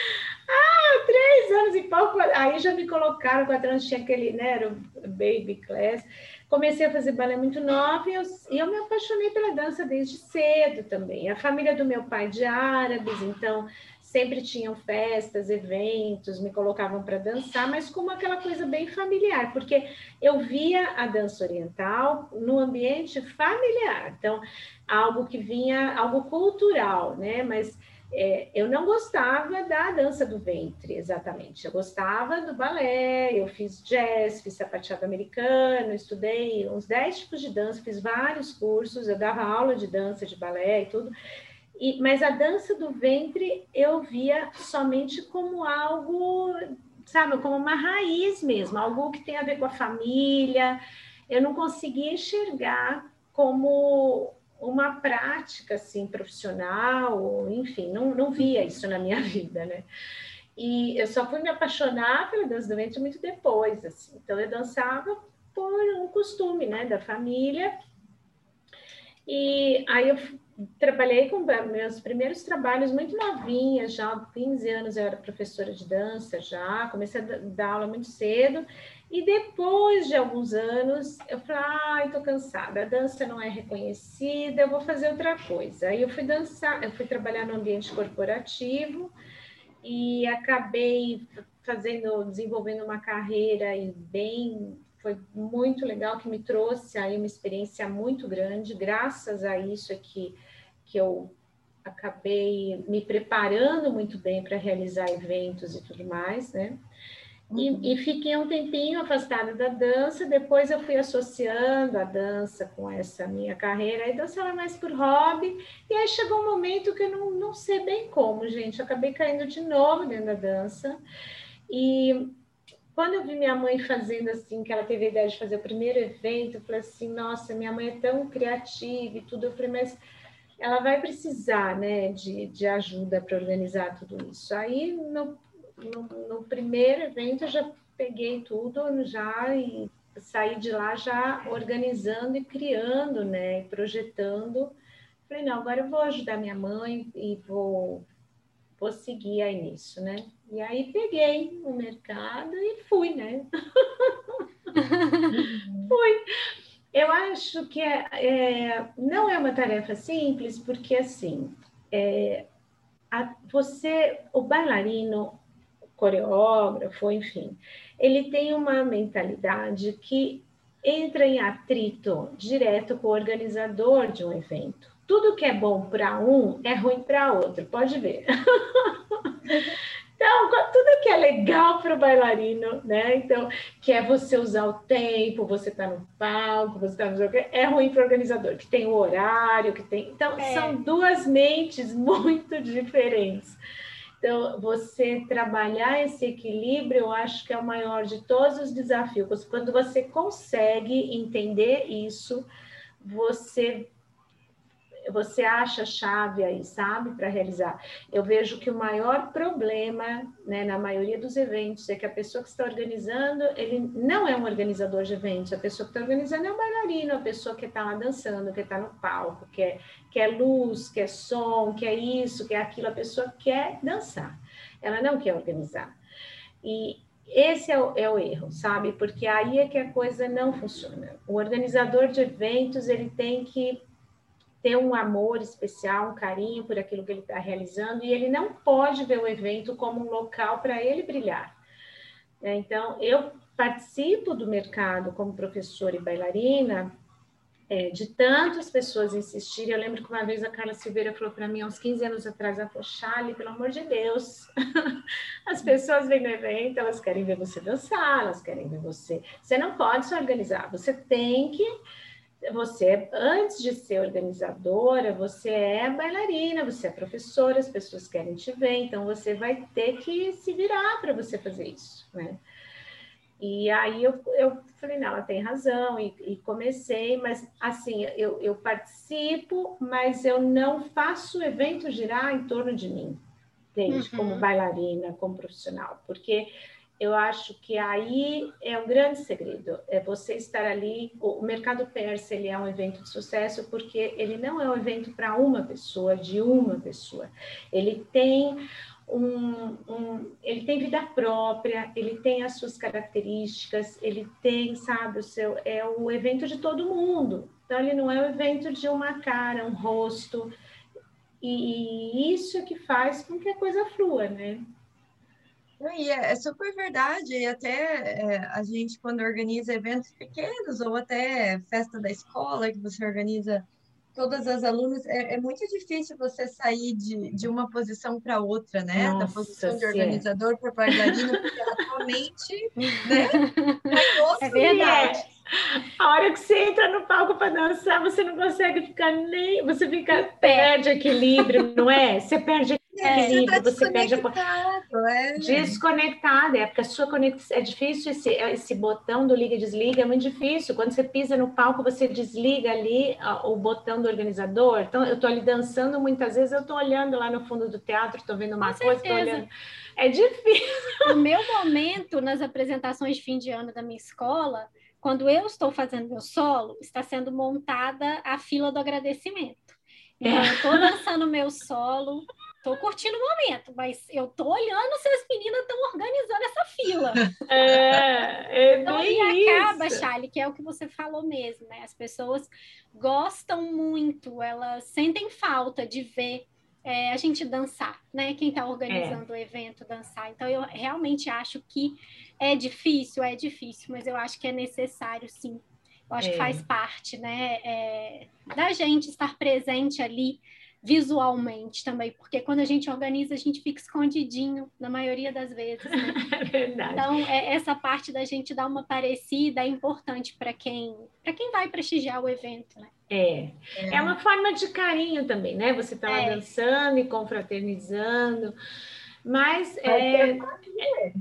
Ah, três anos e pouco, aí já me colocaram, quatro anos tinha aquele, né, era o baby class, comecei a fazer balé muito nova e eu, e eu me apaixonei pela dança desde cedo também, a família do meu pai de árabes, então sempre tinham festas, eventos, me colocavam para dançar, mas como aquela coisa bem familiar, porque eu via a dança oriental no ambiente familiar, então algo que vinha, algo cultural, né? Mas é, eu não gostava da dança do ventre, exatamente. Eu gostava do balé, eu fiz jazz, fiz sapateado americano, estudei uns 10 tipos de dança, fiz vários cursos, eu dava aula de dança, de balé e tudo. E, mas a dança do ventre eu via somente como algo, sabe, como uma raiz mesmo, algo que tem a ver com a família. Eu não conseguia enxergar como uma prática assim profissional, enfim, não, não via isso na minha vida, né? E eu só fui me apaixonar pela dança do ventre muito depois, assim. Então eu dançava por um costume, né, da família. E aí eu trabalhei com meus primeiros trabalhos muito novinha, já há 15 anos eu era professora de dança já, comecei a dar aula muito cedo, e depois de alguns anos eu falei, ah, tô cansada, a dança não é reconhecida, eu vou fazer outra coisa. Aí eu fui dançar, eu fui trabalhar no ambiente corporativo e acabei fazendo, desenvolvendo uma carreira e bem foi muito legal que me trouxe aí uma experiência muito grande, graças a isso é que que eu acabei me preparando muito bem para realizar eventos e tudo mais, né? E, uhum. e, fiquei um tempinho afastada da dança, depois eu fui associando a dança com essa minha carreira, aí dançava mais por hobby, e aí chegou um momento que eu não, não sei bem como, gente, eu acabei caindo de novo dentro da dança, e quando eu vi minha mãe fazendo assim, que ela teve a ideia de fazer o primeiro evento, eu falei assim, nossa, minha mãe é tão criativa e tudo, eu falei, mas ela vai precisar, né, de, de ajuda para organizar tudo isso. Aí, no no, no primeiro evento eu já peguei tudo já e saí de lá já organizando e criando, né, e projetando. Falei, não, agora eu vou ajudar minha mãe e vou, vou seguir aí nisso, né? E aí peguei o mercado e fui, né? fui. Eu acho que é, é, não é uma tarefa simples, porque assim, é, a, você, o bailarino, coreógrafo, enfim, ele tem uma mentalidade que entra em atrito direto com o organizador de um evento. Tudo que é bom para um é ruim para outro, pode ver. Então, tudo que é legal para o bailarino, né? Então, que é você usar o tempo, você tá no palco, você tá no jogo, é ruim para o organizador, que tem o horário, que tem. Então, é. são duas mentes muito diferentes. Então, você trabalhar esse equilíbrio, eu acho que é o maior de todos os desafios. Quando você consegue entender isso, você você acha a chave aí, sabe, para realizar. Eu vejo que o maior problema, né, na maioria dos eventos, é que a pessoa que está organizando, ele não é um organizador de eventos, a pessoa que está organizando é um bailarino, a pessoa que está lá dançando, que está no palco, que é, que é luz, que é som, que é isso, que é aquilo, a pessoa quer dançar, ela não quer organizar. E esse é o, é o, erro, sabe? Porque aí é que a coisa não funciona. O organizador de eventos ele tem que ter um amor especial, um carinho por aquilo que ele está realizando, e ele não pode ver o evento como um local para ele brilhar. É, então, eu participo do mercado como professora e bailarina, é, de tantas pessoas insistirem. Eu lembro que uma vez a Carla Silveira falou para mim, há uns 15 anos atrás, ela falou, Charlie, pelo amor de Deus, as pessoas vêm no evento, elas querem ver você dançar, elas querem ver você. Você não pode se organizar, você tem que você, antes de ser organizadora, você é bailarina, você é professora, as pessoas querem te ver, então você vai ter que se virar para você fazer isso, né? E aí eu, eu falei, não, ela tem razão, e, e comecei, mas assim, eu, eu participo, mas eu não faço o evento girar em torno de mim, entende? Uhum. Como bailarina, como profissional, porque eu acho que aí é um grande segredo, é você estar ali. O mercado persa ele é um evento de sucesso porque ele não é um evento para uma pessoa, de uma pessoa. Ele tem um, um, ele tem vida própria, ele tem as suas características, ele tem, sabe, o seu é o evento de todo mundo. Então ele não é o evento de uma cara, um rosto. E, e isso é que faz com que a coisa flua, né? E é, é super verdade, e até é, a gente, quando organiza eventos pequenos, ou até festa da escola, que você organiza todas as alunas, é, é muito difícil você sair de, de uma posição para outra, né? Nossa, da posição de organizador para bailarino, porque a tua mente, né? É verdade. A hora que você entra no palco para dançar, você não consegue ficar nem. Você fica, perde equilíbrio, não é? Você perde é, você, tá você perde a... é. desconectado, é porque a sua conexão é difícil esse, esse botão do liga e desliga, é muito difícil. Quando você pisa no palco, você desliga ali o botão do organizador. Então, eu estou ali dançando muitas vezes, eu estou olhando lá no fundo do teatro, estou vendo uma Com coisa, estou olhando. É difícil. No meu momento, nas apresentações de fim de ano da minha escola, quando eu estou fazendo meu solo, está sendo montada a fila do agradecimento. Então, eu estou dançando meu solo, Tô curtindo o momento, mas eu tô olhando se as meninas estão organizando essa fila. É, é então, e acaba, Charlie, que é o que você falou mesmo, né? As pessoas gostam muito, elas sentem falta de ver é, a gente dançar, né? Quem está organizando é. o evento dançar. Então, eu realmente acho que é difícil, é difícil, mas eu acho que é necessário, sim. Eu acho é. que faz parte, né? É, da gente estar presente ali visualmente também, porque quando a gente organiza, a gente fica escondidinho, na maioria das vezes. Né? É verdade. Então, é, essa parte da gente dar uma parecida é importante para quem, quem vai prestigiar o evento, né? É. é, é uma forma de carinho também, né? Você está lá é. dançando e confraternizando. Mas é,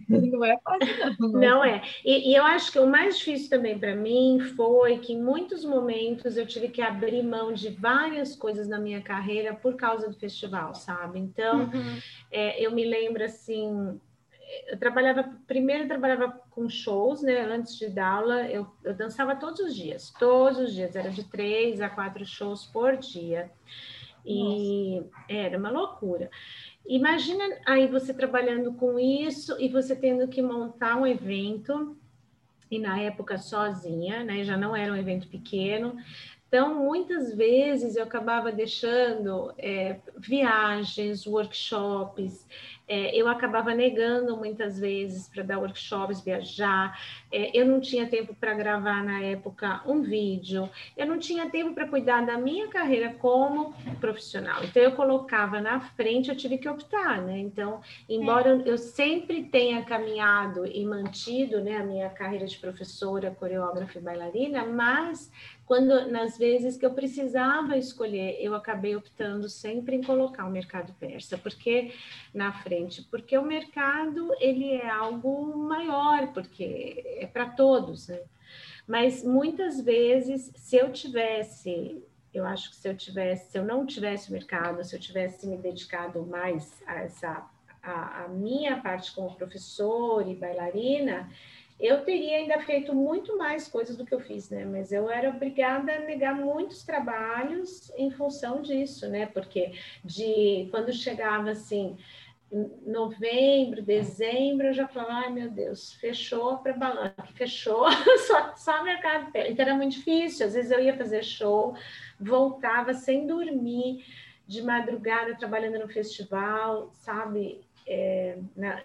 não é fácil, não. Não é. E, e, eu acho que o mais difícil também para mim foi que em muitos momentos eu tive que abrir mão de várias coisas na minha carreira por causa do festival, sabe? Então, uhum. é, eu me lembro assim. Eu trabalhava, primeiro eu trabalhava com shows, né? Antes de dar aula, eu, eu dançava todos os dias, todos os dias, era de três a quatro shows por dia. E Nossa. era uma loucura. Imagina aí você trabalhando com isso e você tendo que montar um evento, e na época sozinha, né? Já não era um evento pequeno. Então, muitas vezes eu acabava deixando é, viagens, workshops, é, eu acabava negando muitas vezes para dar workshops, viajar, é, eu não tinha tempo para gravar na época um vídeo, eu não tinha tempo para cuidar da minha carreira como profissional. Então, eu colocava na frente, eu tive que optar, né? Então, embora é. eu sempre tenha caminhado e mantido né, a minha carreira de professora, coreógrafa e bailarina, mas quando nas vezes que eu precisava escolher, eu acabei optando sempre em colocar o mercado persa, porque na frente, porque o mercado ele é algo maior, porque é para todos, né? Mas muitas vezes, se eu tivesse, eu acho que se eu tivesse, se eu não tivesse mercado, se eu tivesse me dedicado mais a essa a, a minha parte como professor e bailarina, eu teria ainda feito muito mais coisas do que eu fiz, né? Mas eu era obrigada a negar muitos trabalhos em função disso, né? Porque de quando chegava assim, novembro, dezembro, eu já falava, ai meu Deus, fechou para balança, fechou, só, só mercado. Então era muito difícil. Às vezes eu ia fazer show, voltava sem dormir, de madrugada trabalhando no festival, sabe? É,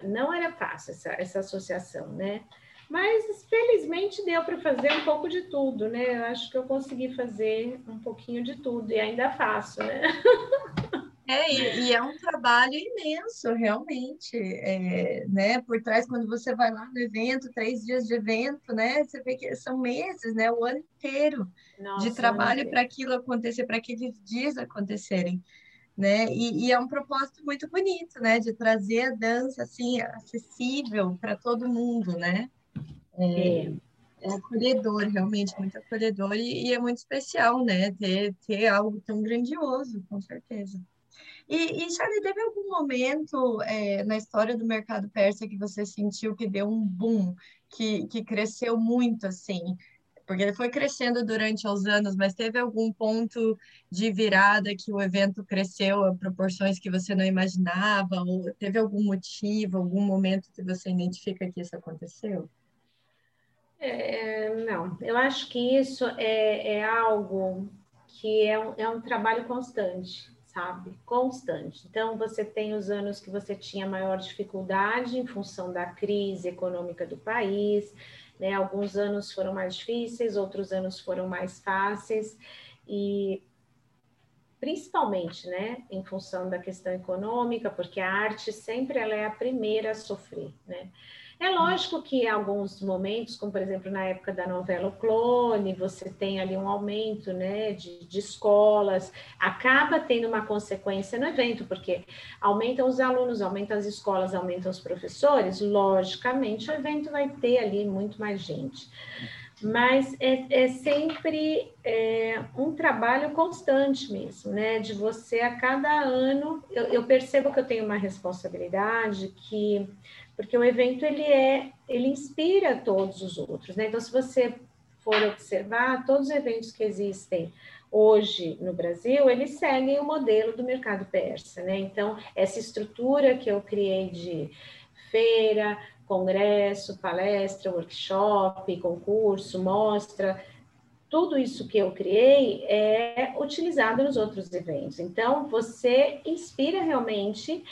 não era fácil essa, essa associação, né? Mas felizmente deu para fazer um pouco de tudo, né? Eu acho que eu consegui fazer um pouquinho de tudo e ainda faço, né? É, e, e é um trabalho imenso, realmente, é, né? Por trás, quando você vai lá no evento, três dias de evento, né? Você vê que são meses, né? O ano inteiro Nossa, de trabalho para aquilo acontecer, para aqueles dias acontecerem, né? E, e, é um propósito muito bonito, né? De trazer a dança, assim, acessível para todo mundo, né? É, é acolhedor, realmente, muito acolhedor e, e, é muito especial, né? Ter, ter algo tão grandioso, com certeza. E, e Charlie, teve algum momento é, na história do mercado persa que você sentiu que deu um boom, que, que cresceu muito, assim? Porque ele foi crescendo durante os anos, mas teve algum ponto de virada que o evento cresceu a proporções que você não imaginava? Ou teve algum motivo, algum momento que você identifica que isso aconteceu? É, não, eu acho que isso é, é algo que é um, é um trabalho constante, sabe? Constante. Então, você tem os anos que você tinha maior dificuldade em função da crise econômica do país, né? Alguns anos foram mais difíceis, outros anos foram mais fáceis, e principalmente, né, em função da questão econômica, porque a arte sempre ela é a primeira a sofrer, né? É lógico que em alguns momentos, como por exemplo na época da novela O Clone, você tem ali um aumento né, de, de escolas, acaba tendo uma consequência no evento, porque aumentam os alunos, aumentam as escolas, aumentam os professores, logicamente o evento vai ter ali muito mais gente mas é, é sempre é, um trabalho constante mesmo, né? De você a cada ano, eu, eu, percebo que eu tenho uma responsabilidade que porque o evento ele é, ele inspira todos os outros, né? Então, se você for observar, todos os eventos que existem hoje no Brasil, eles seguem o modelo do mercado persa, né? Então, essa estrutura que eu criei de feira, congresso, palestra, workshop, concurso, mostra, tudo isso que eu criei é utilizado nos outros eventos. Então, você inspira realmente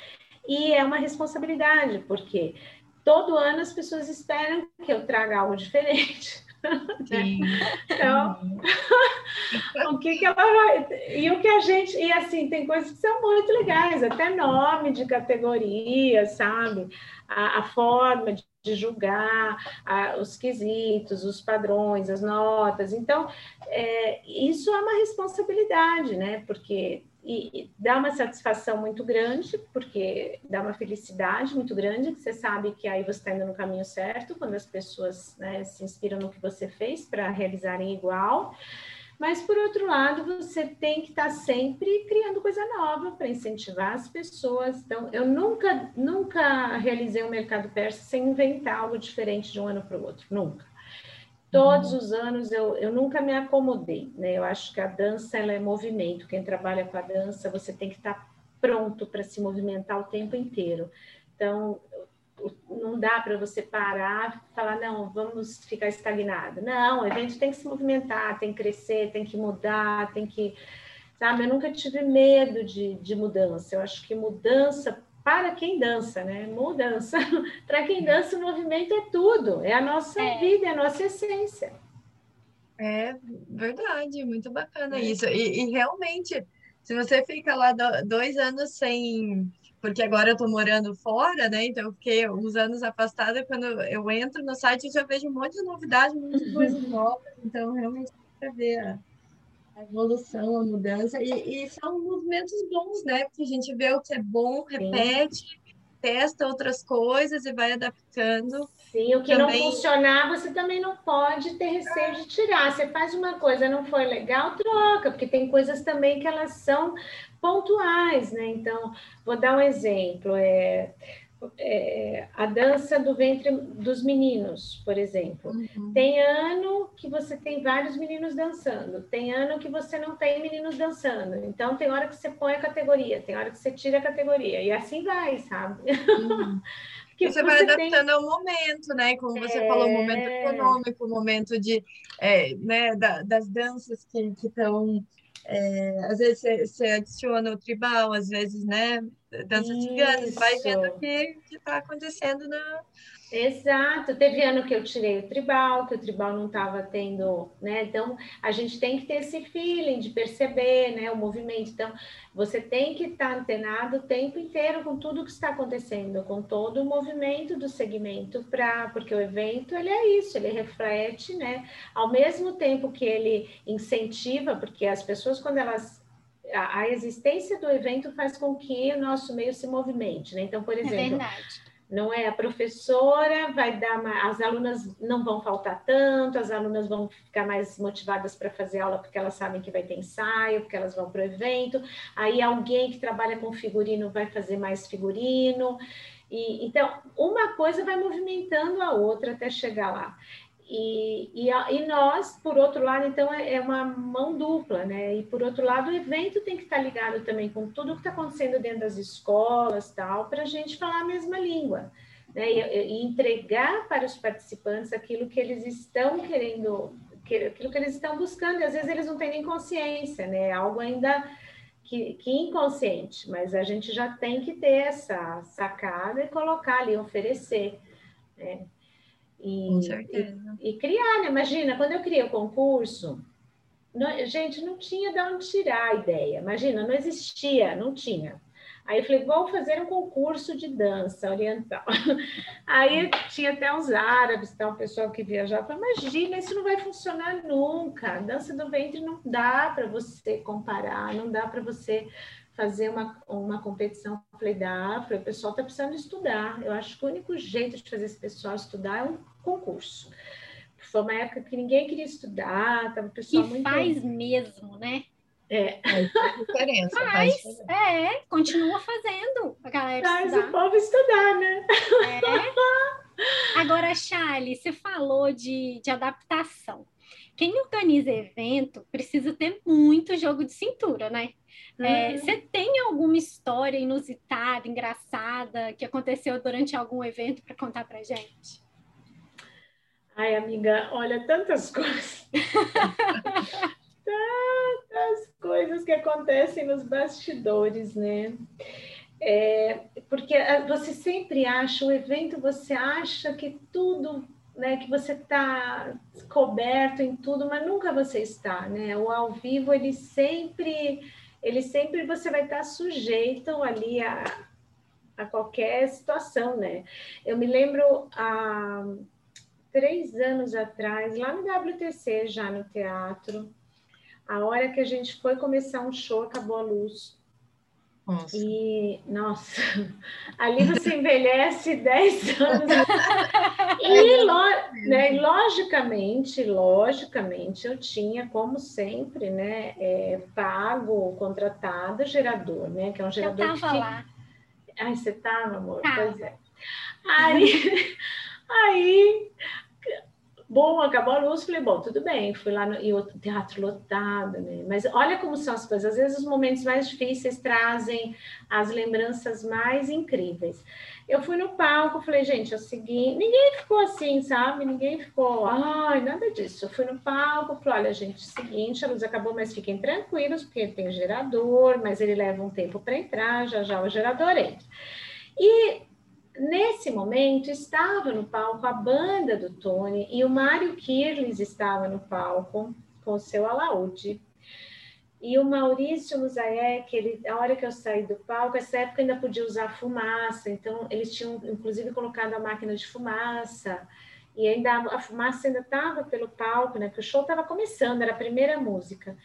e é uma responsabilidade, porque todo ano as pessoas esperam que eu traga algo diferente. Sim. Então, o que, que ela vai. E o que a gente. E assim, tem coisas que são muito legais, até nome de categoria, sabe? A, a forma de, de julgar a, os quesitos, os padrões, as notas. Então, é, isso é uma responsabilidade, né? Porque e dá uma satisfação muito grande, porque dá uma felicidade muito grande, que você sabe que aí você está indo no caminho certo, quando as pessoas né, se inspiram no que você fez para realizarem igual. Mas, por outro lado, você tem que estar tá sempre criando coisa nova para incentivar as pessoas. Então, eu nunca, nunca realizei um mercado persa sem inventar algo diferente de um ano para o outro, nunca. Todos os anos eu, eu nunca me acomodei, né? Eu acho que a dança ela é movimento. Quem trabalha com a dança, você tem que estar pronto para se movimentar o tempo inteiro. Então, não dá para você parar e falar, não, vamos ficar estagnado. Não, o evento tem que se movimentar, tem que crescer, tem que mudar, tem que. Sabe, eu nunca tive medo de, de mudança. Eu acho que mudança para quem dança, né? Mudança. para quem dança, o movimento é tudo, é a nossa é. vida, é a nossa essência. É verdade, muito bacana é. isso. E, e, realmente, se você fica lá dois anos sem. Porque agora eu tô morando fora, né? Então eu fiquei uns anos afastada. Quando eu entro no site, eu já vejo um monte de novidades, muitas coisas novas. Então, realmente, para ver a evolução, a mudança, e, e, são movimentos bons, né? Porque a gente vê o que é bom, repete, Sim. testa outras coisas e vai adaptando. Sim, o que também... não funcionar, você também não pode ter receio de tirar. Você faz uma coisa, não foi legal, troca, porque tem coisas também que elas são pontuais, né? Então, vou dar um exemplo. É, é, a dança do ventre dos meninos, por exemplo. Uhum. Tem ano que você tem vários meninos dançando, tem ano que você não tem meninos dançando. Então, tem hora que você põe a categoria, tem hora que você tira a categoria, e assim vai, sabe? Uhum. você, você vai adaptando tem... ao momento, né? Como você é... falou, o momento econômico, o momento de, é, né, da, das danças que estão é, às vezes você, adiciona o tribal, às vezes, né? Dança cigana, vai vendo o que está acontecendo na, Exato, teve ano que eu tirei o tribal, que o tribal não estava tendo, né? Então a gente tem que ter esse feeling de perceber, né, o movimento. Então você tem que estar tá antenado o tempo inteiro com tudo que está acontecendo, com todo o movimento do segmento, para porque o evento ele é isso, ele reflete, né? Ao mesmo tempo que ele incentiva, porque as pessoas quando elas a, existência do evento faz com que o nosso meio se movimente, né? Então, por é exemplo, é não é? A professora vai dar, uma, as alunas não vão faltar tanto, as alunas vão ficar mais motivadas para fazer aula porque elas sabem que vai ter ensaio, porque elas vão para o evento. Aí alguém que trabalha com figurino vai fazer mais figurino. E, então, uma coisa vai movimentando a outra até chegar lá. E, e, e, nós, por outro lado, então é, é uma mão dupla, né? E por outro lado, o evento tem que estar ligado também com tudo que está acontecendo dentro das escolas, tal, para a gente falar a mesma língua, né? E, e, entregar para os participantes aquilo que eles estão querendo, aquilo que eles estão buscando. E às vezes eles não têm nem consciência, né? É algo ainda que, que inconsciente, mas a gente já tem que ter essa sacada e colocar ali, oferecer. Né? E, Com certeza. E, e, criar, né? Imagina, quando eu criei o concurso, não, gente, não tinha de onde tirar a ideia. Imagina, não existia, não tinha. Aí eu falei, vou fazer um concurso de dança oriental. Aí tinha até uns árabes, tal, um pessoal que viajava. Imagina, isso não vai funcionar nunca. Dança do ventre não dá para você comparar, não dá para você fazer uma, uma competição. Eu falei, dá, falei, o pessoal está precisando estudar. Eu acho que o único jeito de fazer esse pessoal estudar é um concurso. Foi uma época que ninguém queria estudar, tava o pessoal e muito... faz mesmo, né? É. Faz diferença. Faz, faz é, continua fazendo a galera faz estudar. o povo estudar, né? É. Agora, Charlie, você falou de, de adaptação. Quem organiza evento precisa ter muito jogo de cintura, né? É, uhum. você tem alguma história inusitada, engraçada, que aconteceu durante algum evento para contar para gente? Ai, amiga, olha, tantas coisas. tantas coisas que acontecem nos bastidores, né? É, porque ah, você sempre acha, o evento, você acha que tudo né, que você está coberto em tudo, mas nunca você está, né? O ao vivo ele sempre, ele sempre você vai estar sujeito ali a, a qualquer situação, né? Eu me lembro há três anos atrás, lá no WTC, já no teatro, a hora que a gente foi começar um show, acabou a luz. Nossa. E, nossa, ali você envelhece 10 anos. e, lo, né, logicamente, logicamente, eu tinha, como sempre, né, é, pago, contratado gerador, né, que é um gerador eu tava lá. Ai, você tava, amor? Tava. Pois é. Aí, aí Bom, acabou a luz, falei, bom, tudo bem, fui lá no e o teatro lotado, né? Mas olha como são as coisas, às vezes os momentos mais difíceis trazem as lembranças mais incríveis. Eu fui no palco, falei, gente, é o seguinte, ninguém ficou assim, sabe? Ninguém ficou, ai, nada disso. Eu fui no palco, falei, olha, gente, é seguinte, a luz acabou, mas fiquem tranquilos, porque tem gerador, mas ele leva um tempo para entrar, já já o gerador entra. E Nesse momento, estava no palco a banda do Tony e o Mário Kirles estava no palco com o seu alaúde. E o Maurício Musaek, ele, a hora que eu saí do palco, essa época ainda podia usar fumaça, então eles tinham inclusive colocado a máquina de fumaça, e ainda a fumaça ainda estava pelo palco, né? Porque o show estava começando, era a primeira música.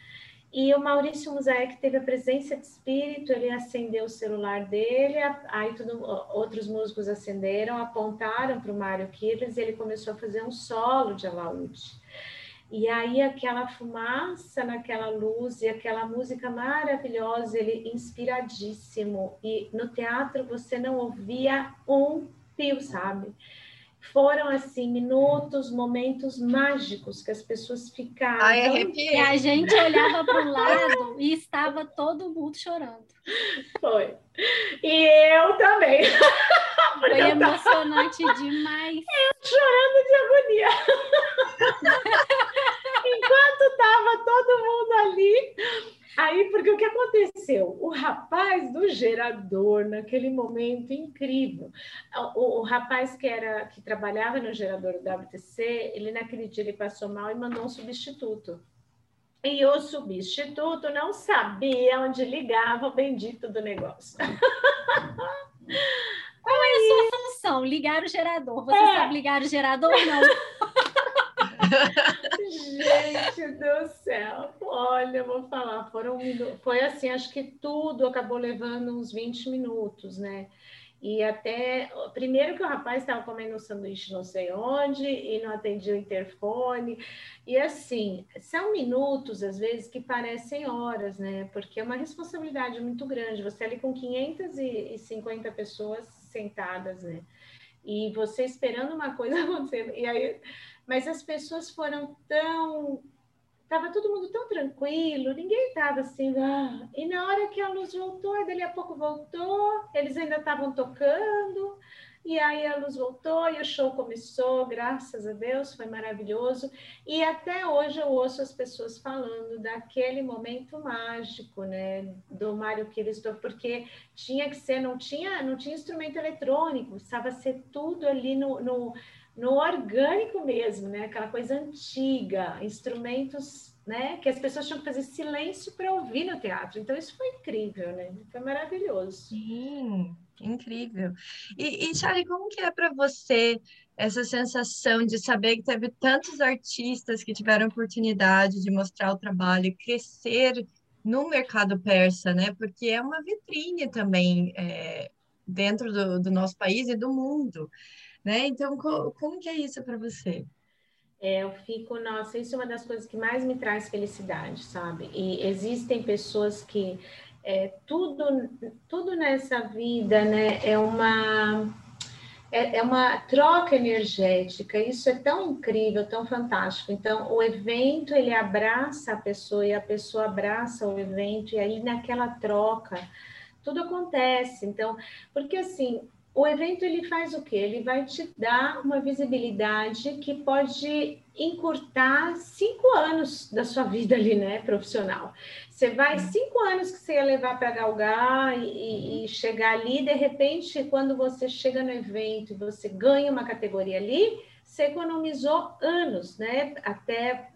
E o Maurício Musaek teve a presença de espírito, ele acendeu o celular dele, aí tudo, outros músicos acenderam, apontaram para o Mário Kirles e ele começou a fazer um solo de alaúde. E aí aquela fumaça naquela luz e aquela música maravilhosa, ele inspiradíssimo. E no teatro você não ouvia um fio, sabe? Foram assim minutos, momentos mágicos que as pessoas ficaram. Ai, e a gente olhava para o lado e estava todo mundo chorando. Foi. E eu também. Foi emocionante demais. Eu chorando de agonia. Enquanto estava todo mundo ali, Aí, porque o que aconteceu? O rapaz do gerador, naquele momento incrível, o, o, rapaz que era que trabalhava no gerador do WTC, ele naquele dia ele passou mal e mandou um substituto. E o substituto não sabia onde ligava o bendito do negócio. Qual é a sua função? Ligar o gerador. Você é. sabe ligar o gerador? Não. Gente do céu, olha, vou falar, foram foi assim, acho que tudo acabou levando uns 20 minutos, né? E até, primeiro que o rapaz estava comendo um sanduíche não sei onde e não atendia o interfone. E assim, são minutos, às vezes, que parecem horas, né? Porque é uma responsabilidade muito grande. Você ali com 550 pessoas sentadas, né? E você esperando uma coisa acontecer. E aí mas as pessoas foram tão. Estava todo mundo tão tranquilo, ninguém estava assim. Ah. E na hora que a luz voltou, dali a pouco voltou, eles ainda estavam tocando, e aí a luz voltou e o show começou, graças a Deus, foi maravilhoso. E até hoje eu ouço as pessoas falando daquele momento mágico, né, do Mário Cristo, porque tinha que ser, não tinha, não tinha instrumento eletrônico, estava ser tudo ali no, no no orgânico mesmo, né? Aquela coisa antiga, instrumentos, né? Que as pessoas tinham que fazer silêncio para ouvir no teatro. Então isso foi incrível, né? Foi maravilhoso. Sim, incrível. E, e Charlie, como que é para você essa sensação de saber que teve tantos artistas que tiveram oportunidade de mostrar o trabalho e crescer no mercado persa, né? Porque é uma vitrine também é, dentro do, do nosso país e do mundo né? Então, co como que é isso para você? É, eu fico, nossa, isso é uma das coisas que mais me traz felicidade, sabe? E existem pessoas que é, tudo, tudo nessa vida, né, é uma é, é uma troca energética. Isso é tão incrível, tão fantástico. Então, o evento ele abraça a pessoa e a pessoa abraça o evento e aí naquela troca tudo acontece. Então, porque assim o evento ele faz o quê? Ele vai te dar uma visibilidade que pode encurtar cinco anos da sua vida ali, né, profissional. Você vai uhum. cinco anos que você ia levar para galgar e, e, chegar ali, de repente, quando você chega no evento e você ganha uma categoria ali, você economizou anos, né? Até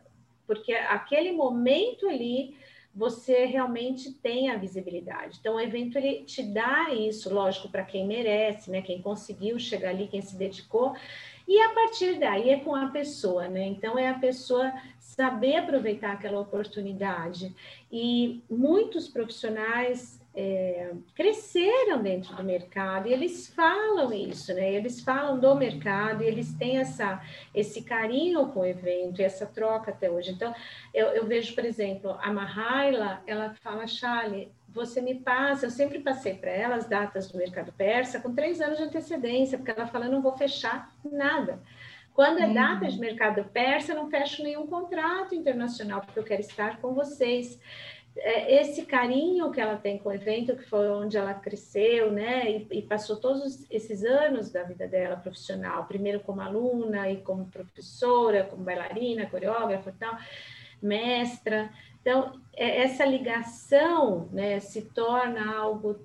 porque aquele momento ali você realmente tem a visibilidade. Então, o evento ele te dá isso, lógico, para quem merece, né? Quem conseguiu chegar ali, quem se dedicou. E a partir daí é com a pessoa, né? Então, é a pessoa saber aproveitar aquela oportunidade. E muitos profissionais é, cresceram dentro do mercado e eles falam isso, né? Eles falam do mercado e eles têm essa, esse carinho com o evento e essa troca até hoje. Então, eu, eu vejo, por exemplo, a Mahaila, ela fala, Charlie, você me passa, eu sempre passei para ela as datas do mercado persa com três anos de antecedência, porque ela fala, eu não vou fechar nada. Quando é data de uhum. mercado persa, eu não fecho nenhum contrato internacional, porque eu quero estar com vocês. É, esse carinho que ela tem com o evento, que foi onde ela cresceu, né, e, e, passou todos esses anos da vida dela profissional, primeiro como aluna e como professora, como bailarina, coreógrafa e tal, mestra. Então, é, essa ligação, né, se torna algo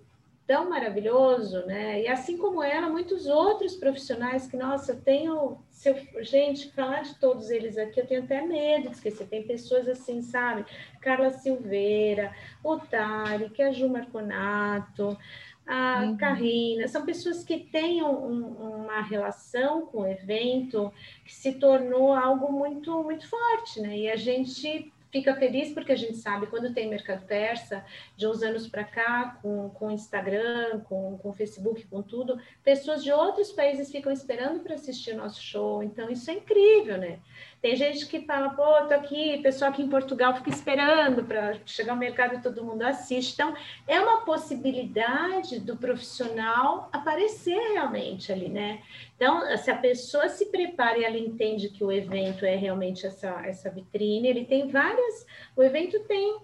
tão maravilhoso, né? E assim como ela, muitos outros profissionais que, nossa, eu tenho, se eu, gente, falar de todos eles aqui, eu tenho até medo de esquecer. Tem pessoas assim, sabe? Carla Silveira, o Tarek, a Ju Marconato, a uhum. Carrina, são pessoas que têm um, uma relação com o evento que se tornou algo muito, muito forte, né? E a gente fica feliz porque a gente sabe quando tem mercado persa, de uns anos para cá, com, com Instagram, com, com Facebook, com tudo, pessoas de outros países ficam esperando para assistir nosso show. Então, isso é incrível, né? Tem gente que fala, pô, tô aqui, pessoal aqui em Portugal fica esperando para chegar ao mercado e todo mundo assiste. Então, é uma possibilidade do profissional aparecer realmente ali, né? Então, se a pessoa se prepara e ela entende que o evento é realmente essa, essa vitrine, ele tem várias. O evento tem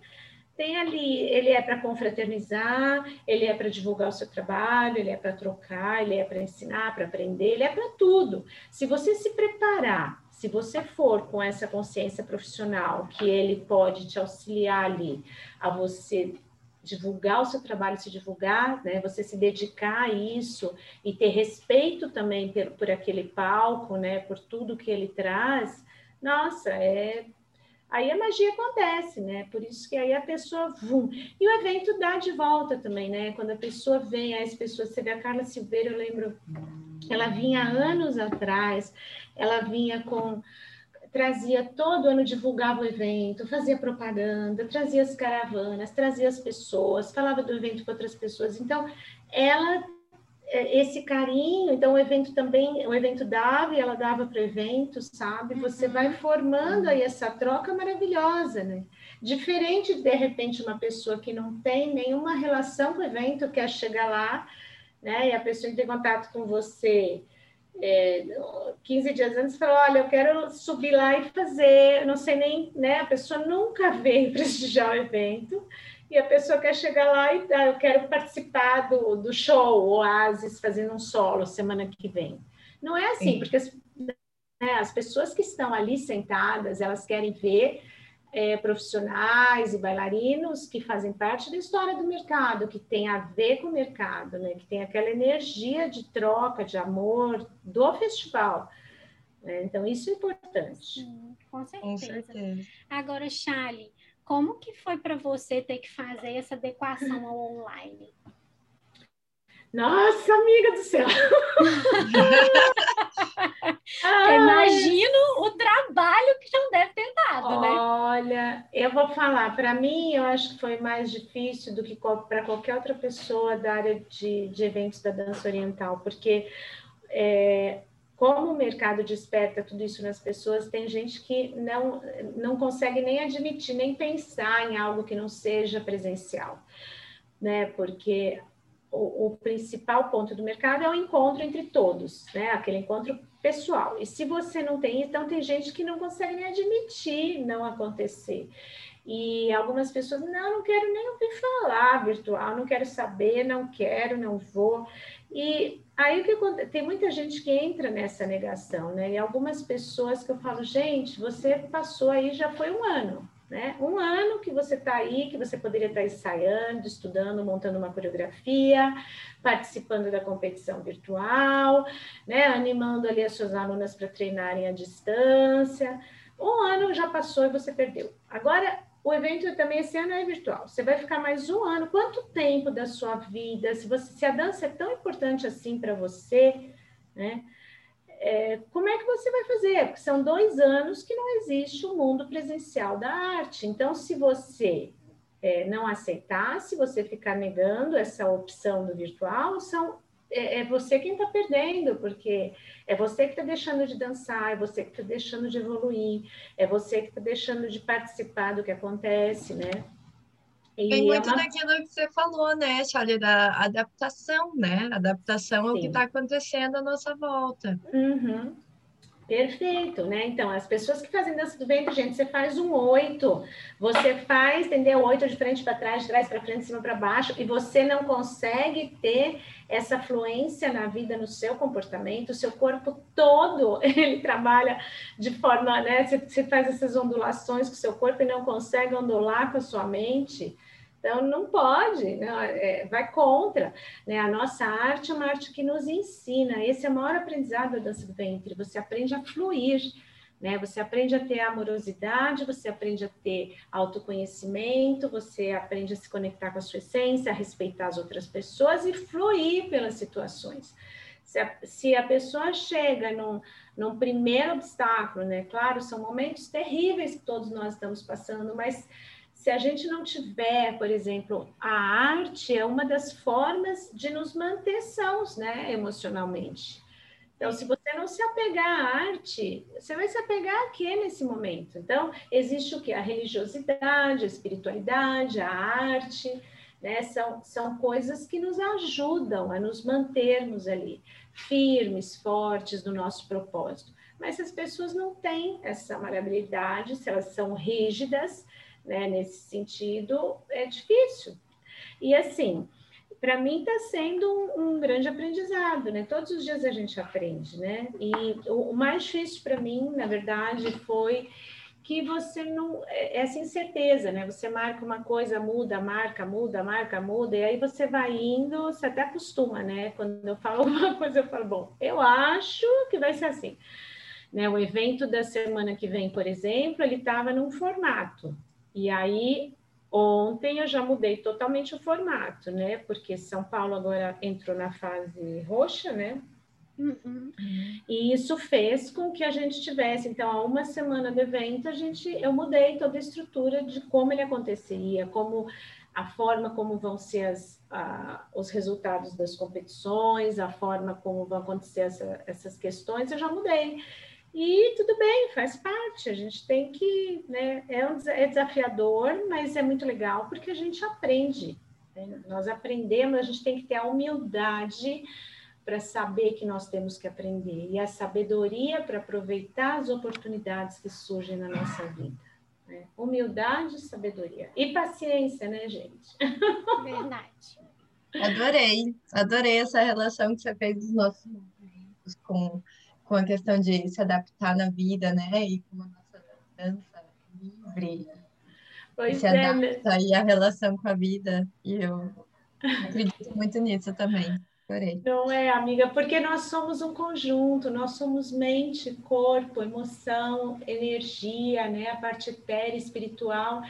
tem ali, ele é para confraternizar, ele é para divulgar o seu trabalho, ele é para trocar, ele é para ensinar, para aprender, ele é para tudo. Se você se preparar se você for com essa consciência profissional, que ele pode te auxiliar ali a você divulgar o seu trabalho, se divulgar, né? Você se dedicar a isso e ter respeito também por, por aquele palco, né? Por tudo que ele traz. Nossa, é aí a magia acontece, né? Por isso que aí a pessoa vum. E o evento dá de volta também, né? Quando a pessoa vem, aí as pessoas, você vê a Carla Silveira, eu lembro, ela vinha anos atrás, ela vinha com trazia todo ano divulgava o evento, fazia propaganda, trazia as caravanas, trazia as pessoas, falava do evento com outras pessoas. Então, ela é, esse carinho, então o evento também, o evento dava e ela dava para o evento, sabe? Você vai uhum. formando aí essa troca maravilhosa, né? Diferente de repente uma pessoa que não tem nenhuma relação com o evento, quer chegar lá, né? E a pessoa entra em contato com você é, 15 dias antes falou, olha, eu quero subir lá e fazer, não sei nem, né? A pessoa nunca veio prestigiar o evento e a pessoa quer chegar lá e ah, eu quero participar do, do show Oasis fazendo um solo semana que vem. Não é assim, Sim. porque as, né, as pessoas que estão ali sentadas, elas querem ver é, profissionais e bailarinos que fazem parte da história do mercado, que tem a ver com o mercado, né? que tem aquela energia de troca, de amor do festival. Né? Então, isso é importante. Sim, com certeza. com certeza. Agora, Charlie, como que foi para você ter que fazer essa adequação ao online? Nossa, amiga do céu! Imagino o trabalho que não deve ter dado, né? Olha, eu vou falar, para mim, eu acho que foi mais difícil do que para qualquer outra pessoa da área de, de eventos da dança oriental, porque é, como o mercado desperta tudo isso nas pessoas, tem gente que não, não consegue nem admitir, nem pensar em algo que não seja presencial, né? Porque o, o, principal ponto do mercado é o encontro entre todos, né? Aquele encontro pessoal. E se você não tem, então tem gente que não consegue nem admitir não acontecer. E algumas pessoas, não, não quero nem ouvir falar virtual, não quero saber, não quero, não vou. E aí o que? Tem muita gente que entra nessa negação, né? E algumas pessoas que eu falo, gente, você passou aí, já foi um ano. Né? Um ano que você está aí, que você poderia estar tá ensaiando, estudando, montando uma coreografia, participando da competição virtual, né? animando ali as suas alunas para treinarem à distância. Um ano já passou e você perdeu. Agora, o evento também esse ano é virtual. Você vai ficar mais um ano. Quanto tempo da sua vida? Se, você, se a dança é tão importante assim para você, né? É, como é que você vai fazer? Porque são dois anos que não existe o mundo presencial da arte. Então, se você é, não aceitar, se você ficar negando essa opção do virtual, são é, é você quem está perdendo, porque é você que está deixando de dançar, é você que está deixando de evoluir, é você que está deixando de participar do que acontece, né? E Tem muito é uma... daquilo que você falou, né, Charlie, da adaptação, né? Adaptação ao que está acontecendo à nossa volta. Uhum. Perfeito, né? Então, as pessoas que fazem dança do ventre, gente, você faz um oito, você faz, entendeu? Oito de frente para trás, de trás para frente, de cima para baixo, e você não consegue ter essa fluência na vida, no seu comportamento, o seu corpo todo, ele trabalha de forma, né? Você, você faz essas ondulações com o seu corpo e não consegue ondular com a sua mente. Então, não pode, né? é, vai contra. Né? A nossa arte é uma arte que nos ensina. Esse é o maior aprendizado da dança do ventre. Você aprende a fluir, né? Você aprende a ter amorosidade, você aprende a ter autoconhecimento, você aprende a se conectar com a sua essência, a respeitar as outras pessoas e fluir pelas situações. Se a, se a pessoa chega num, num primeiro obstáculo, né? Claro, são momentos terríveis que todos nós estamos passando, mas se a gente não tiver, por exemplo, a arte é uma das formas de nos manter sãos, né, emocionalmente. Então, se você não se apegar à arte, você vai se apegar a quê nesse momento? Então, existe o que? A religiosidade, a espiritualidade, a arte, né? São, são coisas que nos ajudam a nos mantermos ali firmes, fortes no nosso propósito. Mas se as pessoas não têm essa maleabilidade, se elas são rígidas, né? Nesse sentido, é difícil. E assim, para mim está sendo um, um, grande aprendizado, né? Todos os dias a gente aprende, né? E o, o mais difícil para mim, na verdade, foi que você não é, essa incerteza, né? Você marca uma coisa, muda, marca, muda, marca, muda, e aí você vai indo, você até acostuma, né? Quando eu falo alguma coisa, eu falo, bom, eu acho que vai ser assim. Né, o evento da semana que vem, por exemplo, ele estava num formato. E aí, ontem eu já mudei totalmente o formato, né? Porque São Paulo agora entrou na fase roxa, né? Uhum. E isso fez com que a gente tivesse, então, há uma semana do evento, a gente, eu mudei toda a estrutura de como ele aconteceria, como a forma como vão ser as, a, os resultados das competições, a forma como vão acontecer essa, essas questões, eu já mudei. E tudo bem, faz parte. A gente tem que, né? É, um, é desafiador, mas é muito legal porque a gente aprende. Né? Nós aprendemos, a gente tem que ter a humildade para saber que nós temos que aprender e a sabedoria para aproveitar as oportunidades que surgem na nossa vida. Né? Humildade, sabedoria e paciência, né, gente? Verdade. Adorei, adorei essa relação que você fez dos nossos movimentos com com a questão de se adaptar na vida, né? E com a nossa dança livre. Pois se é, adapta né? e a relação com a vida. E eu acredito muito nisso também. Adorei. Não é, amiga, porque nós somos um conjunto, nós somos mente, corpo, emoção, energia, né? A parte etérea, espiritual.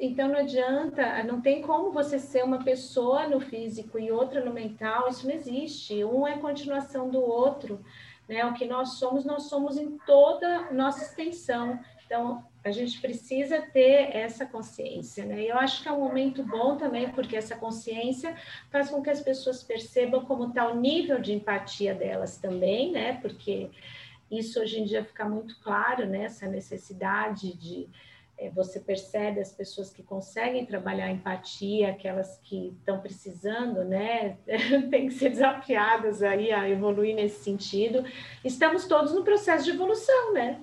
Então não adianta, não tem como você ser uma pessoa no físico e outra no mental, isso não existe. Um é continuação do outro né? O que nós somos, nós somos em toda nossa extensão. Então, a gente precisa ter essa consciência, né? Eu acho que é um momento bom também, porque essa consciência faz com que as pessoas percebam como está o nível de empatia delas também, né? Porque isso hoje em dia fica muito claro, né? Essa necessidade de você percebe as pessoas que conseguem trabalhar a empatia, aquelas que estão precisando, né, tem que ser desafiadas aí a evoluir nesse sentido. Estamos todos no processo de evolução, né?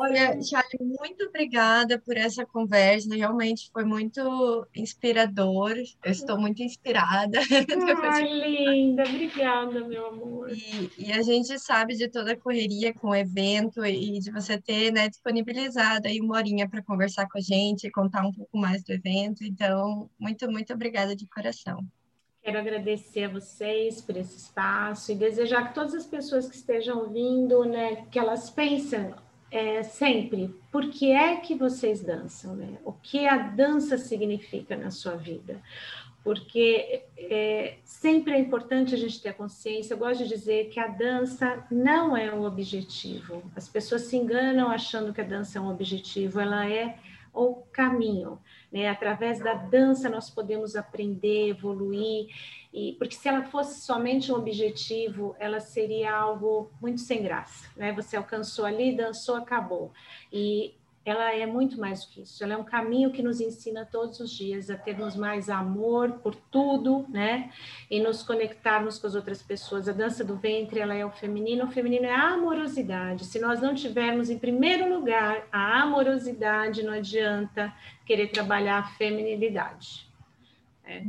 Olha, Charlie, muito obrigada por essa conversa. Realmente foi muito inspirador. Eu estou muito inspirada. Ai, linda, obrigada, meu amor. E, e, a gente sabe de toda a correria com o evento e de você ter né, disponibilizado aí uma horinha para conversar com a gente, contar um pouco mais do evento. Então, muito, muito obrigada de coração. Quero agradecer a vocês por esse espaço e desejar que todas as pessoas que estejam ouvindo, né, que elas pensem é, sempre por que é que vocês dançam, né? O que a dança significa na sua vida? Porque é, sempre é importante a gente ter consciência. Eu gosto de dizer que a dança não é o objetivo. As pessoas se enganam achando que a dança é um objetivo. Ela é o caminho. Né? Através da dança nós podemos aprender, evoluir, e, porque se ela fosse somente um objetivo, ela seria algo muito sem graça. Né? Você alcançou ali, dançou, acabou. E ela é muito mais do que isso. Ela é um caminho que nos ensina todos os dias a termos mais amor por tudo, né? E nos conectarmos com as outras pessoas. A dança do ventre, ela é o feminino. O feminino é a amorosidade. Se nós não tivermos, em primeiro lugar, a amorosidade, não adianta querer trabalhar a feminilidade. É,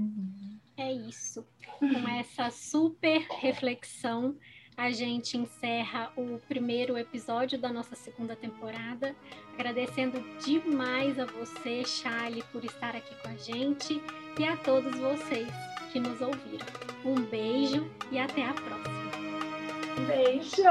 é isso. Com essa super reflexão a gente encerra o primeiro episódio da nossa segunda temporada, agradecendo demais a você, Charlie, por estar aqui com a gente e a todos vocês que nos ouviram. Um beijo e até a próxima. Beijo!